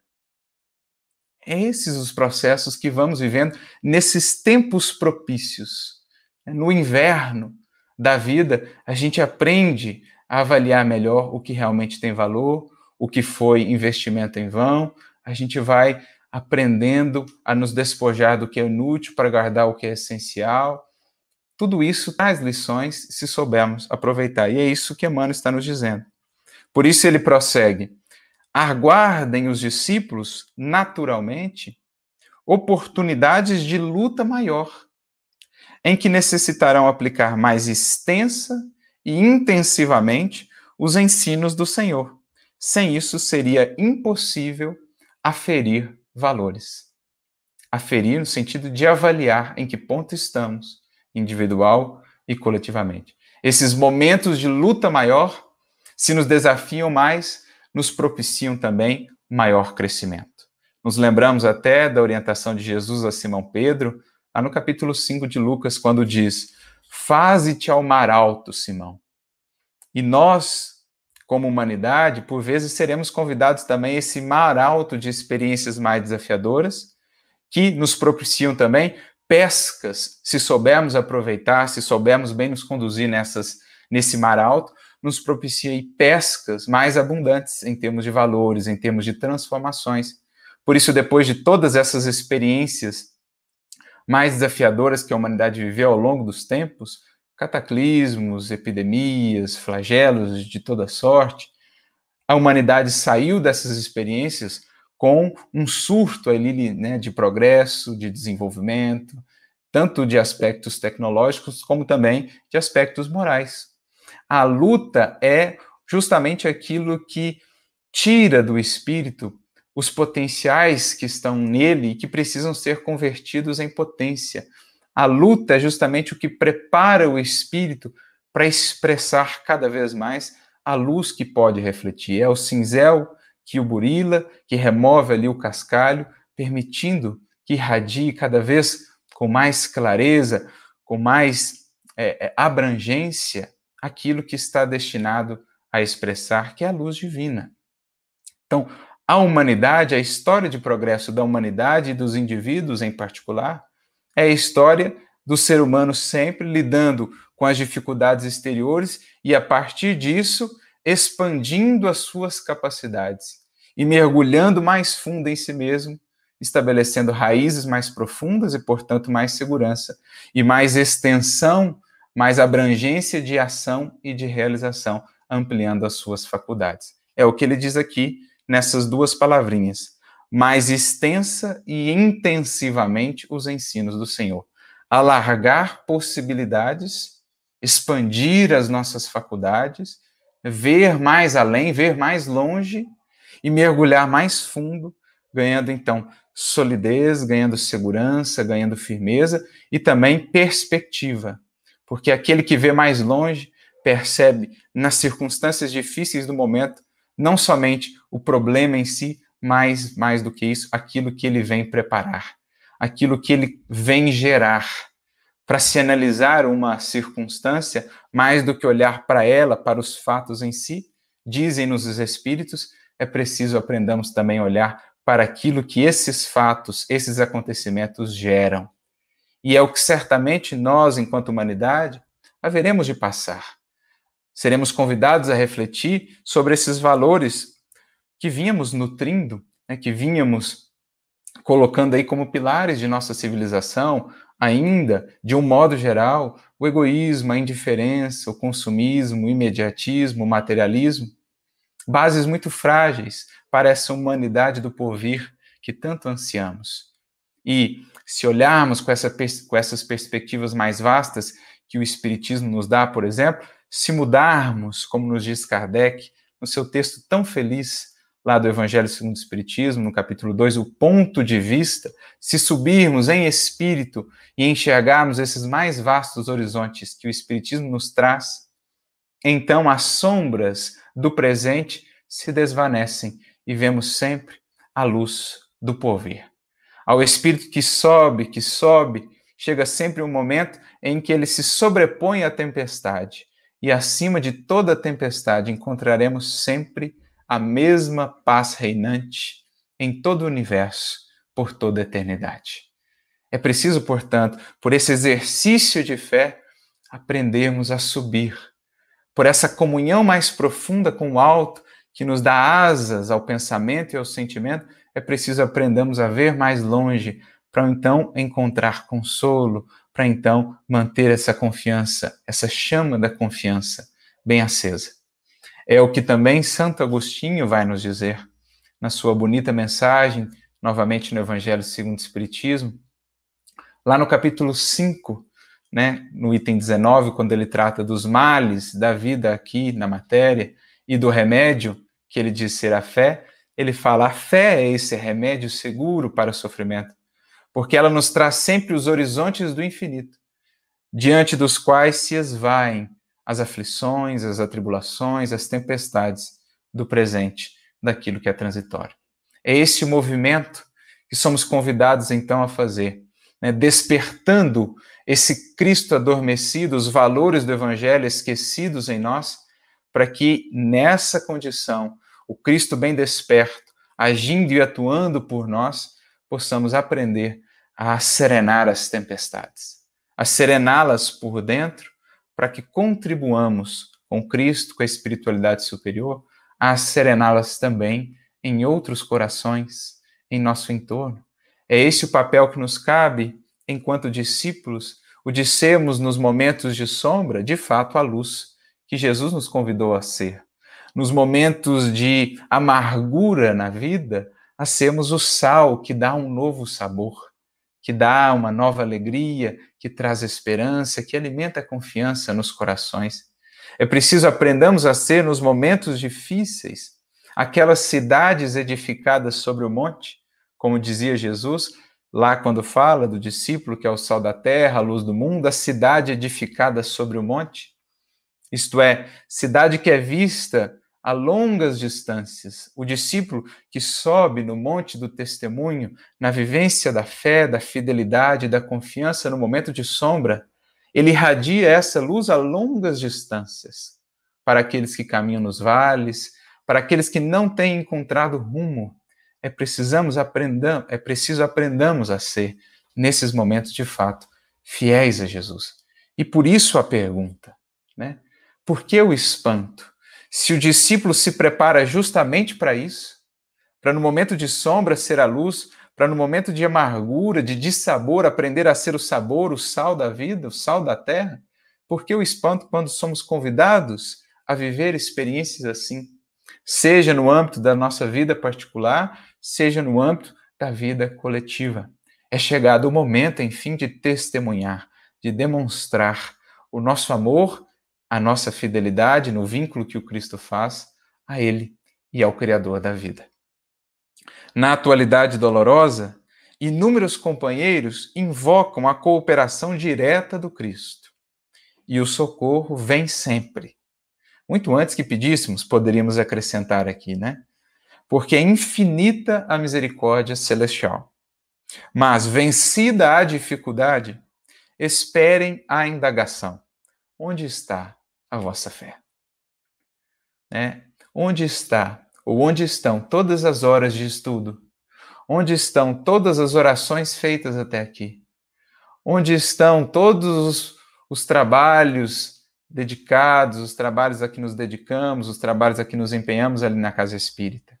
Esses os processos que vamos vivendo nesses tempos propícios no inverno da vida, a gente aprende a avaliar melhor o que realmente tem valor, o que foi investimento em vão, a gente vai aprendendo a nos despojar do que é inútil para guardar o que é essencial. Tudo isso traz lições se soubermos aproveitar. E é isso que Emmanuel está nos dizendo. Por isso ele prossegue: aguardem os discípulos, naturalmente, oportunidades de luta maior em que necessitarão aplicar mais extensa e intensivamente os ensinos do Senhor. Sem isso, seria impossível aferir valores. Aferir no sentido de avaliar em que ponto estamos, individual e coletivamente. Esses momentos de luta maior, se nos desafiam mais, nos propiciam também maior crescimento. Nos lembramos até da orientação de Jesus a Simão Pedro, lá no capítulo 5 de Lucas, quando diz: Faze-te ao mar alto, Simão. E nós, como humanidade, por vezes seremos convidados também a esse mar alto de experiências mais desafiadoras, que nos propiciam também pescas, se soubermos aproveitar, se soubermos bem nos conduzir nessas, nesse mar alto, nos propicia pescas mais abundantes em termos de valores, em termos de transformações. Por isso, depois de todas essas experiências mais desafiadoras que a humanidade viveu ao longo dos tempos, cataclismos, epidemias, flagelos de toda sorte, a humanidade saiu dessas experiências com um surto ali, né, de progresso, de desenvolvimento, tanto de aspectos tecnológicos como também de aspectos morais. A luta é justamente aquilo que tira do espírito os potenciais que estão nele e que precisam ser convertidos em potência. A luta é justamente o que prepara o espírito para expressar cada vez mais a luz que pode refletir. É o cinzel que o burila, que remove ali o cascalho, permitindo que irradie cada vez com mais clareza, com mais é, é, abrangência, aquilo que está destinado a expressar, que é a luz divina. Então, a humanidade, a história de progresso da humanidade e dos indivíduos em particular, é a história do ser humano sempre lidando com as dificuldades exteriores e, a partir disso, expandindo as suas capacidades e mergulhando mais fundo em si mesmo, estabelecendo raízes mais profundas e, portanto, mais segurança e mais extensão, mais abrangência de ação e de realização, ampliando as suas faculdades. É o que ele diz aqui nessas duas palavrinhas. Mais extensa e intensivamente os ensinos do Senhor. Alargar possibilidades, expandir as nossas faculdades, ver mais além, ver mais longe e mergulhar mais fundo, ganhando então solidez, ganhando segurança, ganhando firmeza e também perspectiva. Porque aquele que vê mais longe percebe nas circunstâncias difíceis do momento não somente o problema em si, mas mais do que isso, aquilo que ele vem preparar, aquilo que ele vem gerar. Para se analisar uma circunstância, mais do que olhar para ela, para os fatos em si, dizem-nos os espíritos é preciso aprendamos também a olhar para aquilo que esses fatos, esses acontecimentos geram. E é o que certamente nós, enquanto humanidade, haveremos de passar. Seremos convidados a refletir sobre esses valores que vínhamos nutrindo, né, que vínhamos colocando aí como pilares de nossa civilização, ainda, de um modo geral, o egoísmo, a indiferença, o consumismo, o imediatismo, o materialismo bases muito frágeis para essa humanidade do porvir que tanto ansiamos. E se olharmos com, essa, com essas perspectivas mais vastas que o Espiritismo nos dá, por exemplo, se mudarmos, como nos diz Kardec, no seu texto tão feliz, lá do Evangelho segundo o Espiritismo, no capítulo 2, o ponto de vista, se subirmos em espírito e enxergarmos esses mais vastos horizontes que o Espiritismo nos traz, então as sombras do presente se desvanecem e vemos sempre a luz do porvir. Ao espírito que sobe, que sobe, chega sempre um momento em que ele se sobrepõe à tempestade, e acima de toda tempestade encontraremos sempre a mesma paz reinante em todo o universo por toda a eternidade. É preciso, portanto, por esse exercício de fé, aprendermos a subir por essa comunhão mais profunda com o alto, que nos dá asas ao pensamento e ao sentimento, é preciso aprendamos a ver mais longe, para então encontrar consolo, para então manter essa confiança, essa chama da confiança bem acesa. É o que também Santo Agostinho vai nos dizer na sua bonita mensagem, novamente no Evangelho segundo o Espiritismo, lá no capítulo 5, né, no item 19, quando ele trata dos males da vida aqui na matéria e do remédio, que ele diz ser a fé, ele fala: a fé é esse remédio seguro para o sofrimento, porque ela nos traz sempre os horizontes do infinito, diante dos quais se esvaem as aflições, as atribulações, as tempestades do presente, daquilo que é transitório. É esse o movimento que somos convidados então a fazer, né, despertando esse Cristo adormecido, os valores do Evangelho esquecidos em nós, para que nessa condição, o Cristo bem desperto, agindo e atuando por nós, possamos aprender a serenar as tempestades, a serená-las por dentro, para que contribuamos com Cristo, com a espiritualidade superior, a serená-las também em outros corações, em nosso entorno. É esse o papel que nos cabe enquanto discípulos, o de sermos nos momentos de sombra, de fato, a luz que Jesus nos convidou a ser. Nos momentos de amargura na vida, a sermos o sal que dá um novo sabor, que dá uma nova alegria, que traz esperança, que alimenta a confiança nos corações. É preciso aprendamos a ser nos momentos difíceis, aquelas cidades edificadas sobre o monte, como dizia Jesus, lá quando fala do discípulo que é o sal da terra, a luz do mundo, a cidade edificada sobre o monte. Isto é, cidade que é vista a longas distâncias. O discípulo que sobe no monte do testemunho, na vivência da fé, da fidelidade, da confiança no momento de sombra, ele irradia essa luz a longas distâncias para aqueles que caminham nos vales, para aqueles que não têm encontrado rumo. É precisamos aprendam, é preciso aprendamos a ser nesses momentos de fato fiéis a Jesus. E por isso a pergunta, né? Por que o espanto? Se o discípulo se prepara justamente para isso, para no momento de sombra ser a luz, para no momento de amargura, de dissabor, aprender a ser o sabor, o sal da vida, o sal da terra, por que o espanto quando somos convidados a viver experiências assim? Seja no âmbito da nossa vida particular, seja no âmbito da vida coletiva. É chegado o momento, enfim, de testemunhar, de demonstrar o nosso amor a nossa fidelidade no vínculo que o Cristo faz a Ele e ao Criador da vida. Na atualidade dolorosa, inúmeros companheiros invocam a cooperação direta do Cristo. E o socorro vem sempre. Muito antes que pedíssemos, poderíamos acrescentar aqui, né? Porque é infinita a misericórdia celestial. Mas, vencida a dificuldade, esperem a indagação. Onde está a vossa fé. Né? Onde está, ou onde estão todas as horas de estudo? Onde estão todas as orações feitas até aqui? Onde estão todos os, os trabalhos dedicados, os trabalhos a que nos dedicamos, os trabalhos a que nos empenhamos ali na casa espírita?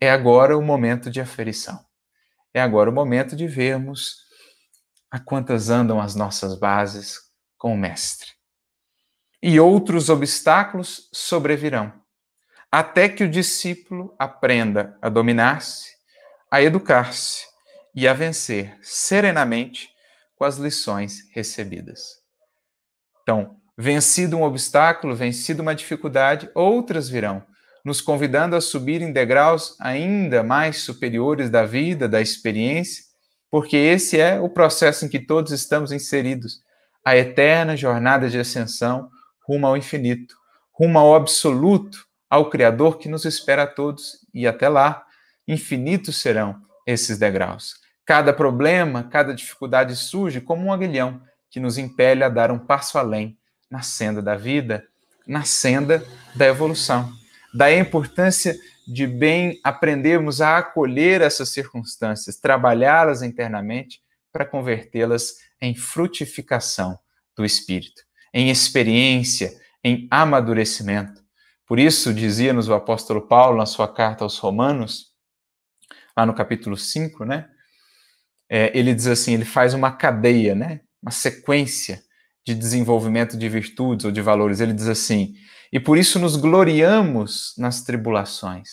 É agora o momento de aferição. É agora o momento de vermos a quantas andam as nossas bases com o Mestre e outros obstáculos sobrevirão, até que o discípulo aprenda a dominar-se, a educar-se e a vencer serenamente com as lições recebidas. Então, vencido um obstáculo, vencido uma dificuldade, outras virão, nos convidando a subir em degraus ainda mais superiores da vida, da experiência, porque esse é o processo em que todos estamos inseridos, a eterna jornada de ascensão rumo ao infinito, rumo ao absoluto, ao Criador que nos espera a todos, e até lá, infinitos serão esses degraus. Cada problema, cada dificuldade surge como um aguilhão que nos impele a dar um passo além na senda da vida, na senda da evolução. Daí a importância de bem aprendermos a acolher essas circunstâncias, trabalhá-las internamente para convertê-las em frutificação do espírito em experiência, em amadurecimento. Por isso, dizia-nos o apóstolo Paulo na sua carta aos Romanos, lá no capítulo 5, né? É, ele diz assim: ele faz uma cadeia, né? Uma sequência de desenvolvimento de virtudes ou de valores. Ele diz assim: e por isso nos gloriamos nas tribulações,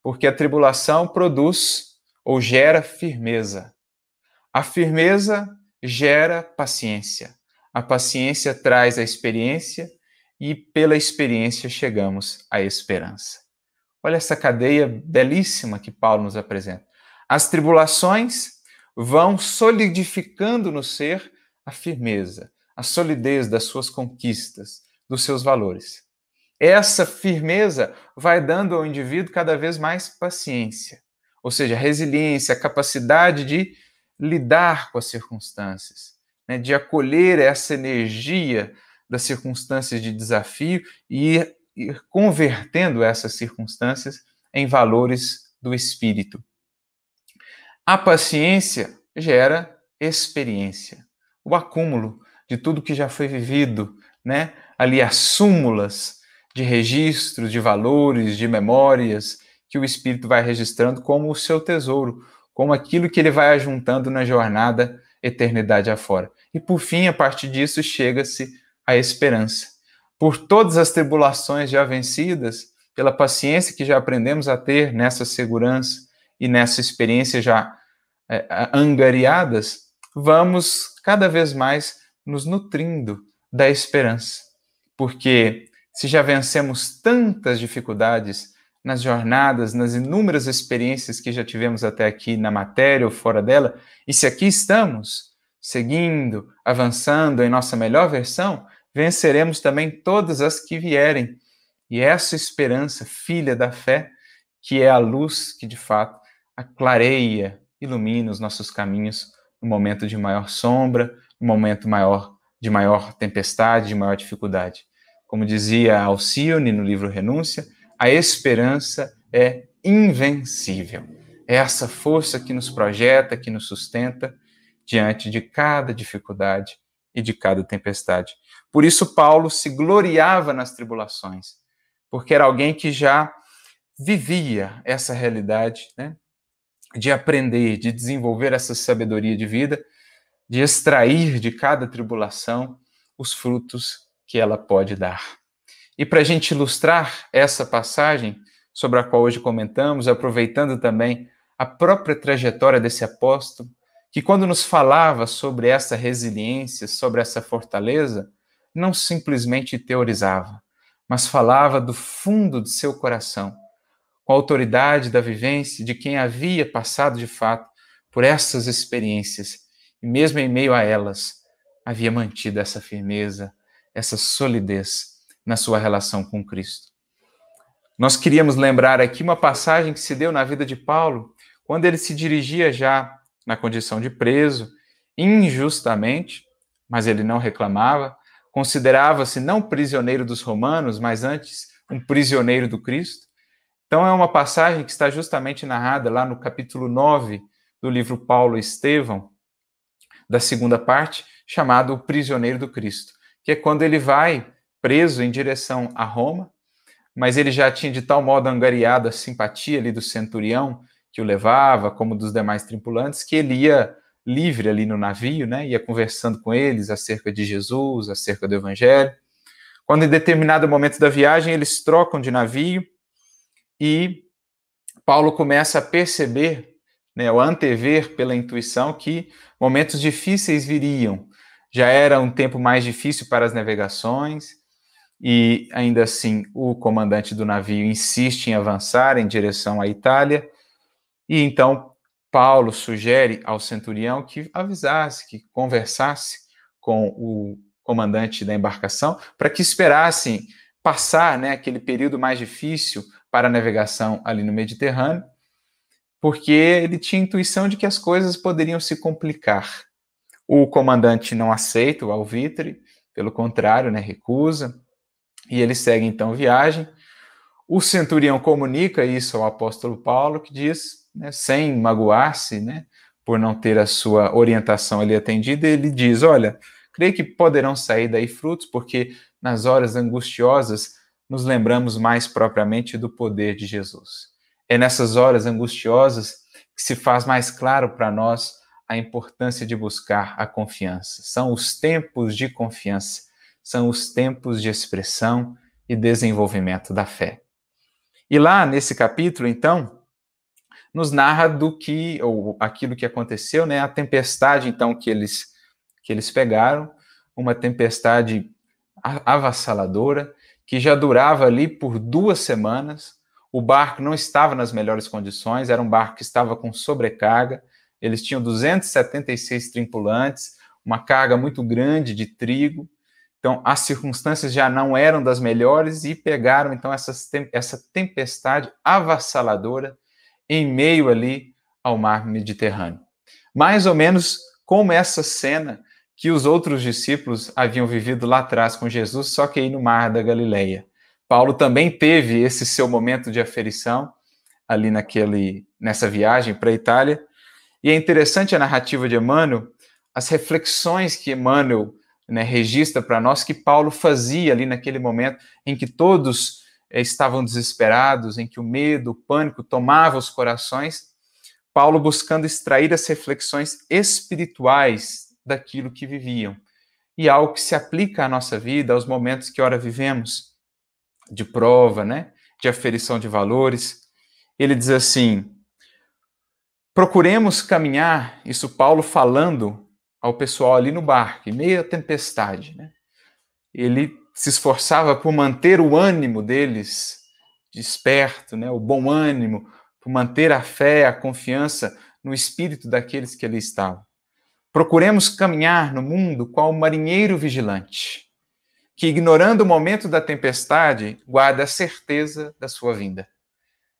porque a tribulação produz ou gera firmeza. A firmeza gera paciência. A paciência traz a experiência e pela experiência chegamos à esperança. Olha essa cadeia belíssima que Paulo nos apresenta. As tribulações vão solidificando no ser a firmeza, a solidez das suas conquistas, dos seus valores. Essa firmeza vai dando ao indivíduo cada vez mais paciência, ou seja, resiliência, a capacidade de lidar com as circunstâncias né, de acolher essa energia das circunstâncias de desafio e ir, ir convertendo essas circunstâncias em valores do espírito. A paciência gera experiência, o acúmulo de tudo que já foi vivido, né? Ali as súmulas de registros, de valores, de memórias que o espírito vai registrando como o seu tesouro, como aquilo que ele vai ajuntando na jornada eternidade afora. E por fim, a partir disso, chega-se à esperança. Por todas as tribulações já vencidas, pela paciência que já aprendemos a ter nessa segurança e nessa experiência já é, angariadas, vamos cada vez mais nos nutrindo da esperança. Porque se já vencemos tantas dificuldades nas jornadas, nas inúmeras experiências que já tivemos até aqui na matéria ou fora dela, e se aqui estamos, seguindo, avançando em nossa melhor versão, venceremos também todas as que vierem. E essa esperança, filha da fé, que é a luz que de fato aclareia, ilumina os nossos caminhos no momento de maior sombra, no momento maior de maior tempestade, de maior dificuldade. Como dizia Alcione no livro Renúncia, a esperança é invencível. É essa força que nos projeta, que nos sustenta diante de cada dificuldade e de cada tempestade. Por isso, Paulo se gloriava nas tribulações, porque era alguém que já vivia essa realidade, né? de aprender, de desenvolver essa sabedoria de vida, de extrair de cada tribulação os frutos que ela pode dar. E para a gente ilustrar essa passagem sobre a qual hoje comentamos, aproveitando também a própria trajetória desse apóstolo, que quando nos falava sobre essa resiliência, sobre essa fortaleza, não simplesmente teorizava, mas falava do fundo de seu coração, com a autoridade da vivência de quem havia passado de fato por essas experiências e, mesmo em meio a elas, havia mantido essa firmeza, essa solidez na sua relação com Cristo. Nós queríamos lembrar aqui uma passagem que se deu na vida de Paulo, quando ele se dirigia já na condição de preso, injustamente, mas ele não reclamava, considerava-se não prisioneiro dos romanos, mas antes um prisioneiro do Cristo. Então é uma passagem que está justamente narrada lá no capítulo 9 do livro Paulo e Estevão, da segunda parte, chamado O Prisioneiro do Cristo, que é quando ele vai preso em direção a Roma, mas ele já tinha de tal modo angariado a simpatia ali do centurião que o levava, como dos demais tripulantes, que ele ia livre ali no navio, né? Ia conversando com eles acerca de Jesus, acerca do Evangelho. Quando em determinado momento da viagem eles trocam de navio e Paulo começa a perceber, né, ou antever pela intuição que momentos difíceis viriam. Já era um tempo mais difícil para as navegações e ainda assim o comandante do navio insiste em avançar em direção à Itália. E então Paulo sugere ao centurião que avisasse, que conversasse com o comandante da embarcação para que esperassem passar né, aquele período mais difícil para a navegação ali no Mediterrâneo, porque ele tinha intuição de que as coisas poderiam se complicar. O comandante não aceita o alvitre, pelo contrário, né, recusa, e ele segue então viagem. O centurião comunica isso ao apóstolo Paulo, que diz: né, sem magoar-se, né, por não ter a sua orientação ali atendida, ele diz: Olha, creio que poderão sair daí frutos, porque nas horas angustiosas nos lembramos mais propriamente do poder de Jesus. É nessas horas angustiosas que se faz mais claro para nós a importância de buscar a confiança. São os tempos de confiança, são os tempos de expressão e desenvolvimento da fé. E lá nesse capítulo, então, nos narra do que, ou aquilo que aconteceu, né? A tempestade, então, que eles, que eles pegaram, uma tempestade avassaladora, que já durava ali por duas semanas. O barco não estava nas melhores condições, era um barco que estava com sobrecarga. Eles tinham 276 tripulantes, uma carga muito grande de trigo. Então, as circunstâncias já não eram das melhores e pegaram, então, essa, essa tempestade avassaladora em meio ali ao mar Mediterrâneo. Mais ou menos como essa cena que os outros discípulos haviam vivido lá atrás com Jesus, só que aí no mar da Galileia. Paulo também teve esse seu momento de aferição ali naquele nessa viagem para a Itália. E é interessante a narrativa de Emmanuel, as reflexões que Emmanuel né, registra para nós que Paulo fazia ali naquele momento em que todos eh, estavam desesperados, em que o medo, o pânico tomava os corações, Paulo buscando extrair as reflexões espirituais daquilo que viviam. E algo que se aplica à nossa vida, aos momentos que ora vivemos, de prova, né? de aferição de valores. Ele diz assim: procuremos caminhar, isso Paulo falando ao pessoal ali no barco, em meio à tempestade. Né? Ele se esforçava por manter o ânimo deles desperto, né? o bom ânimo, por manter a fé, a confiança no espírito daqueles que ali estavam. Procuremos caminhar no mundo qual marinheiro vigilante que, ignorando o momento da tempestade, guarda a certeza da sua vinda.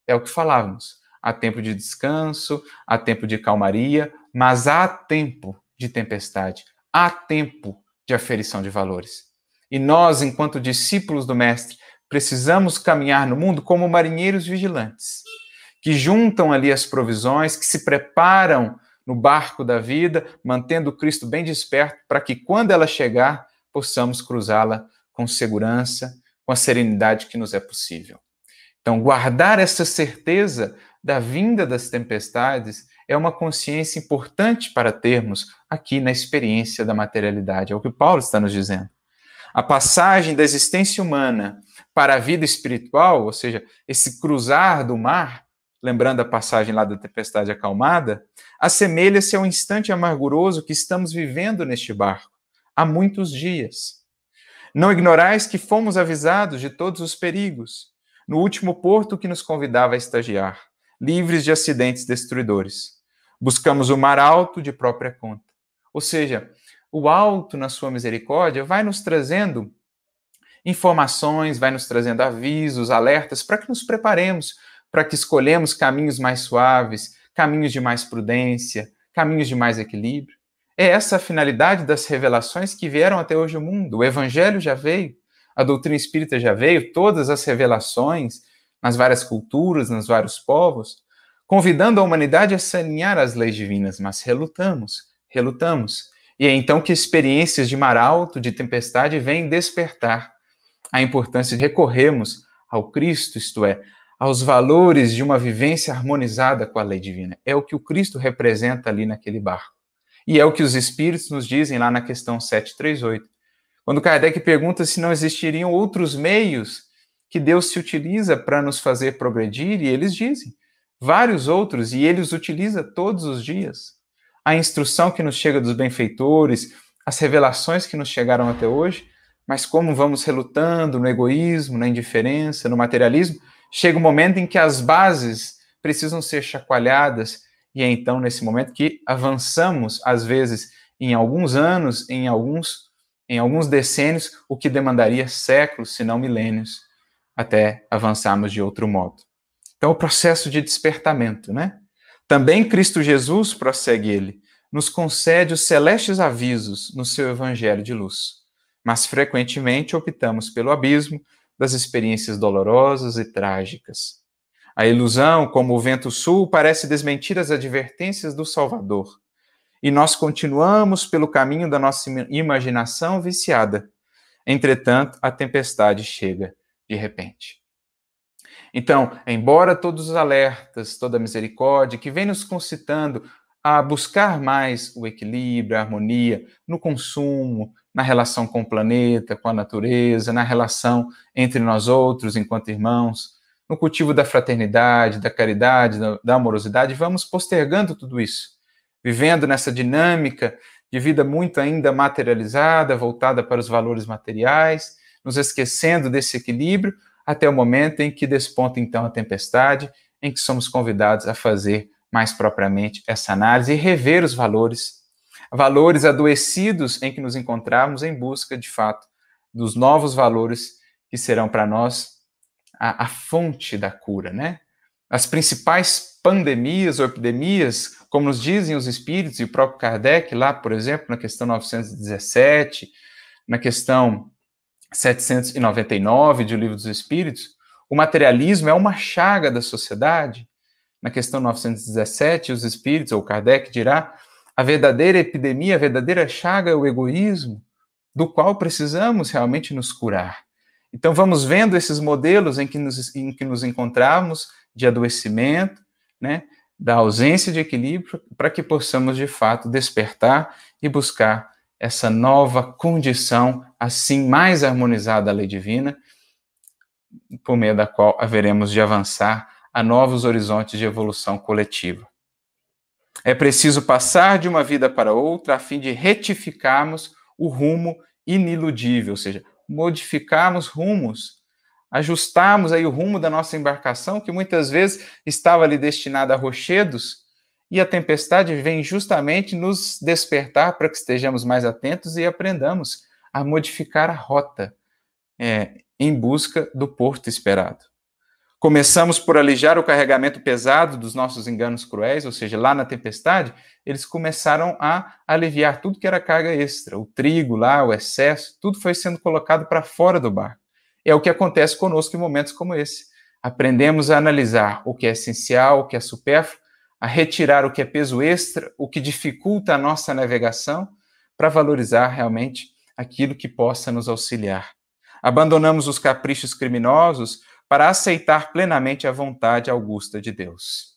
É o que falávamos. Há tempo de descanso, há tempo de calmaria, mas há tempo de tempestade, há tempo de aferição de valores. E nós, enquanto discípulos do Mestre, precisamos caminhar no mundo como marinheiros vigilantes, que juntam ali as provisões, que se preparam no barco da vida, mantendo Cristo bem desperto, para que quando ela chegar, possamos cruzá-la com segurança, com a serenidade que nos é possível. Então, guardar essa certeza da vinda das tempestades é uma consciência importante para termos aqui na experiência da materialidade. É o que Paulo está nos dizendo. A passagem da existência humana para a vida espiritual, ou seja, esse cruzar do mar, lembrando a passagem lá da tempestade acalmada, assemelha-se ao instante amarguroso que estamos vivendo neste barco há muitos dias. Não ignorais que fomos avisados de todos os perigos, no último porto que nos convidava a estagiar, livres de acidentes destruidores. Buscamos o mar alto de própria conta. Ou seja, o alto, na sua misericórdia, vai nos trazendo informações, vai nos trazendo avisos, alertas, para que nos preparemos, para que escolhemos caminhos mais suaves, caminhos de mais prudência, caminhos de mais equilíbrio. É essa a finalidade das revelações que vieram até hoje ao mundo. O evangelho já veio, a doutrina espírita já veio, todas as revelações nas várias culturas, nos vários povos, convidando a humanidade a se alinhar às leis divinas, mas relutamos, relutamos. E é então que experiências de mar alto, de tempestade, vêm despertar a importância de recorrermos ao Cristo, isto é, aos valores de uma vivência harmonizada com a lei divina. É o que o Cristo representa ali naquele barco. E é o que os espíritos nos dizem lá na questão 738. Quando Kardec pergunta se não existiriam outros meios que Deus se utiliza para nos fazer progredir, e eles dizem vários outros, e ele os utiliza todos os dias. A instrução que nos chega dos benfeitores, as revelações que nos chegaram até hoje, mas como vamos relutando no egoísmo, na indiferença, no materialismo, chega o um momento em que as bases precisam ser chacoalhadas e é então nesse momento que avançamos, às vezes, em alguns anos, em alguns, em alguns decênios, o que demandaria séculos, se não milênios, até avançarmos de outro modo. Então, o processo de despertamento, né? Também Cristo Jesus, prossegue ele, nos concede os celestes avisos no seu evangelho de luz, mas frequentemente optamos pelo abismo das experiências dolorosas e trágicas. A ilusão, como o vento sul, parece desmentir as advertências do Salvador. E nós continuamos pelo caminho da nossa imaginação viciada. Entretanto, a tempestade chega de repente. Então, embora todos os alertas, toda a misericórdia que vem nos concitando a buscar mais o equilíbrio, a harmonia no consumo, na relação com o planeta, com a natureza, na relação entre nós outros enquanto irmãos, no cultivo da fraternidade, da caridade, da, amorosidade, vamos postergando tudo isso, vivendo nessa dinâmica de vida muito ainda materializada, voltada para os valores materiais, nos esquecendo desse equilíbrio, até o momento em que desponta então a tempestade, em que somos convidados a fazer mais propriamente essa análise e rever os valores, valores adoecidos em que nos encontramos em busca, de fato, dos novos valores que serão para nós a, a fonte da cura, né? As principais pandemias ou epidemias, como nos dizem os espíritos e o próprio Kardec, lá, por exemplo, na questão 917, na questão 799 de O Livro dos Espíritos, o materialismo é uma chaga da sociedade. Na questão 917, os espíritos, ou Kardec dirá, A verdadeira epidemia, a verdadeira chaga é o egoísmo, do qual precisamos realmente nos curar. Então, vamos vendo esses modelos em que nos, em que nos encontramos de adoecimento, né, da ausência de equilíbrio, para que possamos de fato despertar e buscar essa nova condição, assim mais harmonizada à lei divina, por meio da qual haveremos de avançar a novos horizontes de evolução coletiva. É preciso passar de uma vida para outra a fim de retificarmos o rumo iniludível, ou seja, modificarmos rumos, ajustarmos aí o rumo da nossa embarcação, que muitas vezes estava ali destinada a rochedos, e a tempestade vem justamente nos despertar para que estejamos mais atentos e aprendamos a modificar a rota é, em busca do porto esperado. Começamos por alijar o carregamento pesado dos nossos enganos cruéis, ou seja, lá na tempestade, eles começaram a aliviar tudo que era carga extra, o trigo lá, o excesso, tudo foi sendo colocado para fora do barco. É o que acontece conosco em momentos como esse. Aprendemos a analisar o que é essencial, o que é supérfluo, a retirar o que é peso extra, o que dificulta a nossa navegação, para valorizar realmente aquilo que possa nos auxiliar. Abandonamos os caprichos criminosos para aceitar plenamente a vontade augusta de Deus.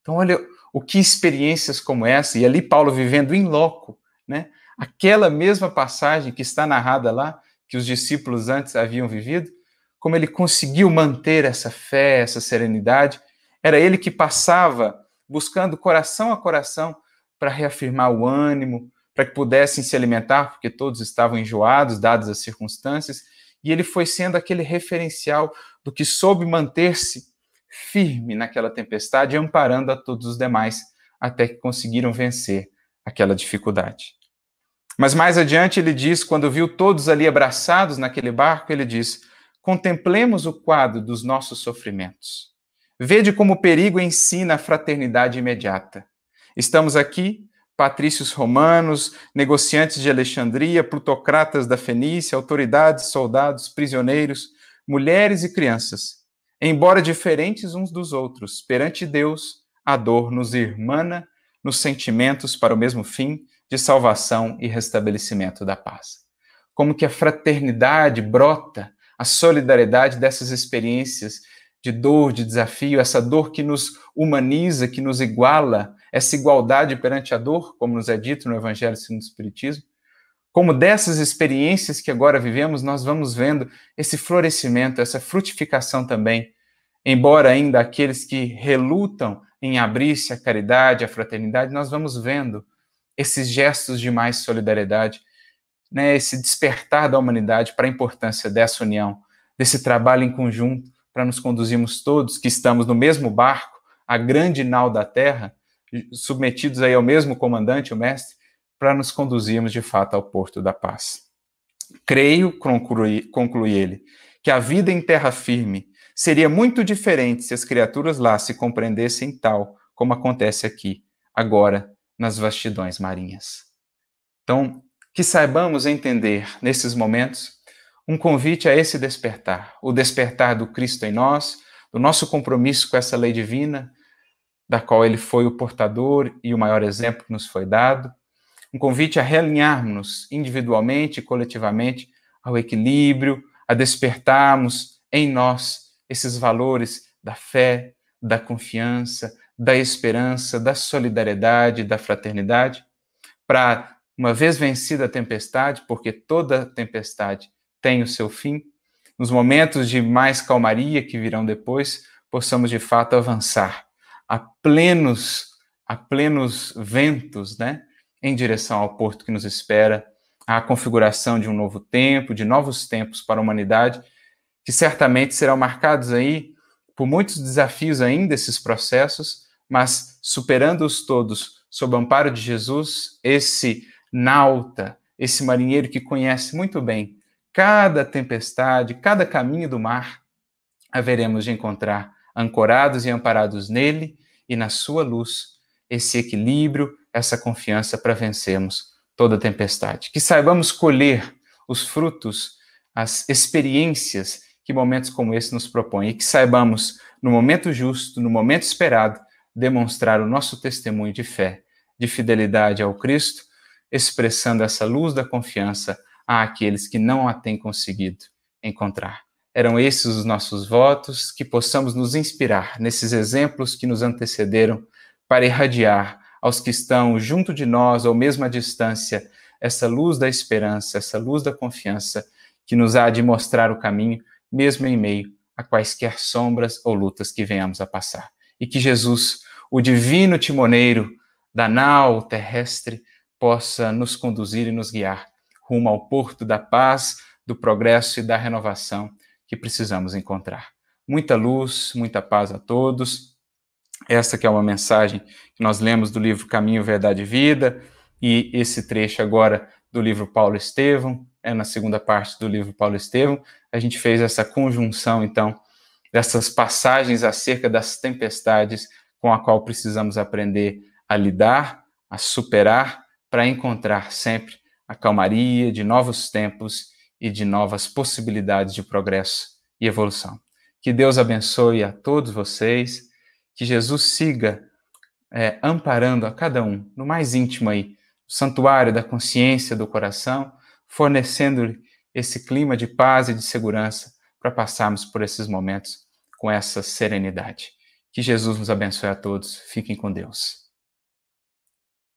Então, olha o que experiências como essa, e ali Paulo vivendo em loco, né? Aquela mesma passagem que está narrada lá, que os discípulos antes haviam vivido, como ele conseguiu manter essa fé, essa serenidade, era ele que passava buscando coração a coração para reafirmar o ânimo, para que pudessem se alimentar, porque todos estavam enjoados, dadas as circunstâncias, e ele foi sendo aquele referencial do que soube manter-se firme naquela tempestade, amparando a todos os demais, até que conseguiram vencer aquela dificuldade. Mas mais adiante ele diz, quando viu todos ali abraçados naquele barco, ele diz: Contemplemos o quadro dos nossos sofrimentos. Vede como o perigo ensina a fraternidade imediata. Estamos aqui, patrícios romanos, negociantes de Alexandria, plutocratas da Fenícia, autoridades, soldados, prisioneiros, mulheres e crianças. Embora diferentes uns dos outros, perante Deus, a dor nos irmana nos sentimentos para o mesmo fim de salvação e restabelecimento da paz. Como que a fraternidade brota, a solidariedade dessas experiências de dor, de desafio, essa dor que nos humaniza, que nos iguala, essa igualdade perante a dor, como nos é dito no Evangelho segundo o Espiritismo. Como dessas experiências que agora vivemos, nós vamos vendo esse florescimento, essa frutificação também. Embora ainda aqueles que relutam em abrir-se à caridade, à fraternidade, nós vamos vendo esses gestos de mais solidariedade, né, esse despertar da humanidade para a importância dessa união, desse trabalho em conjunto, para nos conduzirmos todos, que estamos no mesmo barco, a grande nau da terra, submetidos aí ao mesmo comandante, o mestre, para nos conduzirmos de fato ao porto da paz. Creio, conclui, conclui ele, que a vida em terra firme seria muito diferente se as criaturas lá se compreendessem tal como acontece aqui, agora, nas vastidões marinhas. Então, que saibamos entender nesses momentos um convite a esse despertar, o despertar do Cristo em nós, do nosso compromisso com essa lei divina, da qual ele foi o portador e o maior exemplo que nos foi dado, um convite a realinharmos individualmente e coletivamente ao equilíbrio, a despertarmos em nós esses valores da fé, da confiança, da esperança, da solidariedade, da fraternidade, para, uma vez vencida a tempestade, porque toda tempestade tem o seu fim, nos momentos de mais calmaria que virão depois, possamos de fato avançar a plenos, a plenos ventos, né, em direção ao porto que nos espera, à configuração de um novo tempo, de novos tempos para a humanidade, que certamente serão marcados aí por muitos desafios ainda esses processos, mas superando-os todos sob o amparo de Jesus, esse nauta, esse marinheiro que conhece muito bem cada tempestade, cada caminho do mar, haveremos de encontrar ancorados e amparados nele e na sua luz esse equilíbrio, essa confiança para vencermos toda tempestade. Que saibamos colher os frutos, as experiências que momentos como esse nos propõem e que saibamos, no momento justo, no momento esperado, demonstrar o nosso testemunho de fé de fidelidade ao Cristo, expressando essa luz da confiança àqueles que não a têm conseguido encontrar. Eram esses os nossos votos, que possamos nos inspirar nesses exemplos que nos antecederam para irradiar aos que estão junto de nós ou mesmo à distância essa luz da esperança, essa luz da confiança que nos há de mostrar o caminho, mesmo em meio a quaisquer sombras ou lutas que venhamos a passar. E que Jesus, o divino timoneiro da nau terrestre, possa nos conduzir e nos guiar rumo ao porto da paz, do progresso e da renovação que precisamos encontrar. Muita luz, muita paz a todos. Essa que é uma mensagem que nós lemos do livro Caminho, Verdade e Vida, e esse trecho agora do livro Paulo Estevão, é na segunda parte do livro Paulo Estevão, a gente fez essa conjunção, então, dessas passagens acerca das tempestades com a qual precisamos aprender a lidar, a superar, para encontrar sempre a calmaria de novos tempos e de novas possibilidades de progresso e evolução. Que Deus abençoe a todos vocês, que Jesus siga é, amparando a cada um no mais íntimo aí, o santuário da consciência do coração, fornecendo-lhe esse clima de paz e de segurança para passarmos por esses momentos com essa serenidade. Que Jesus nos abençoe a todos. Fiquem com Deus.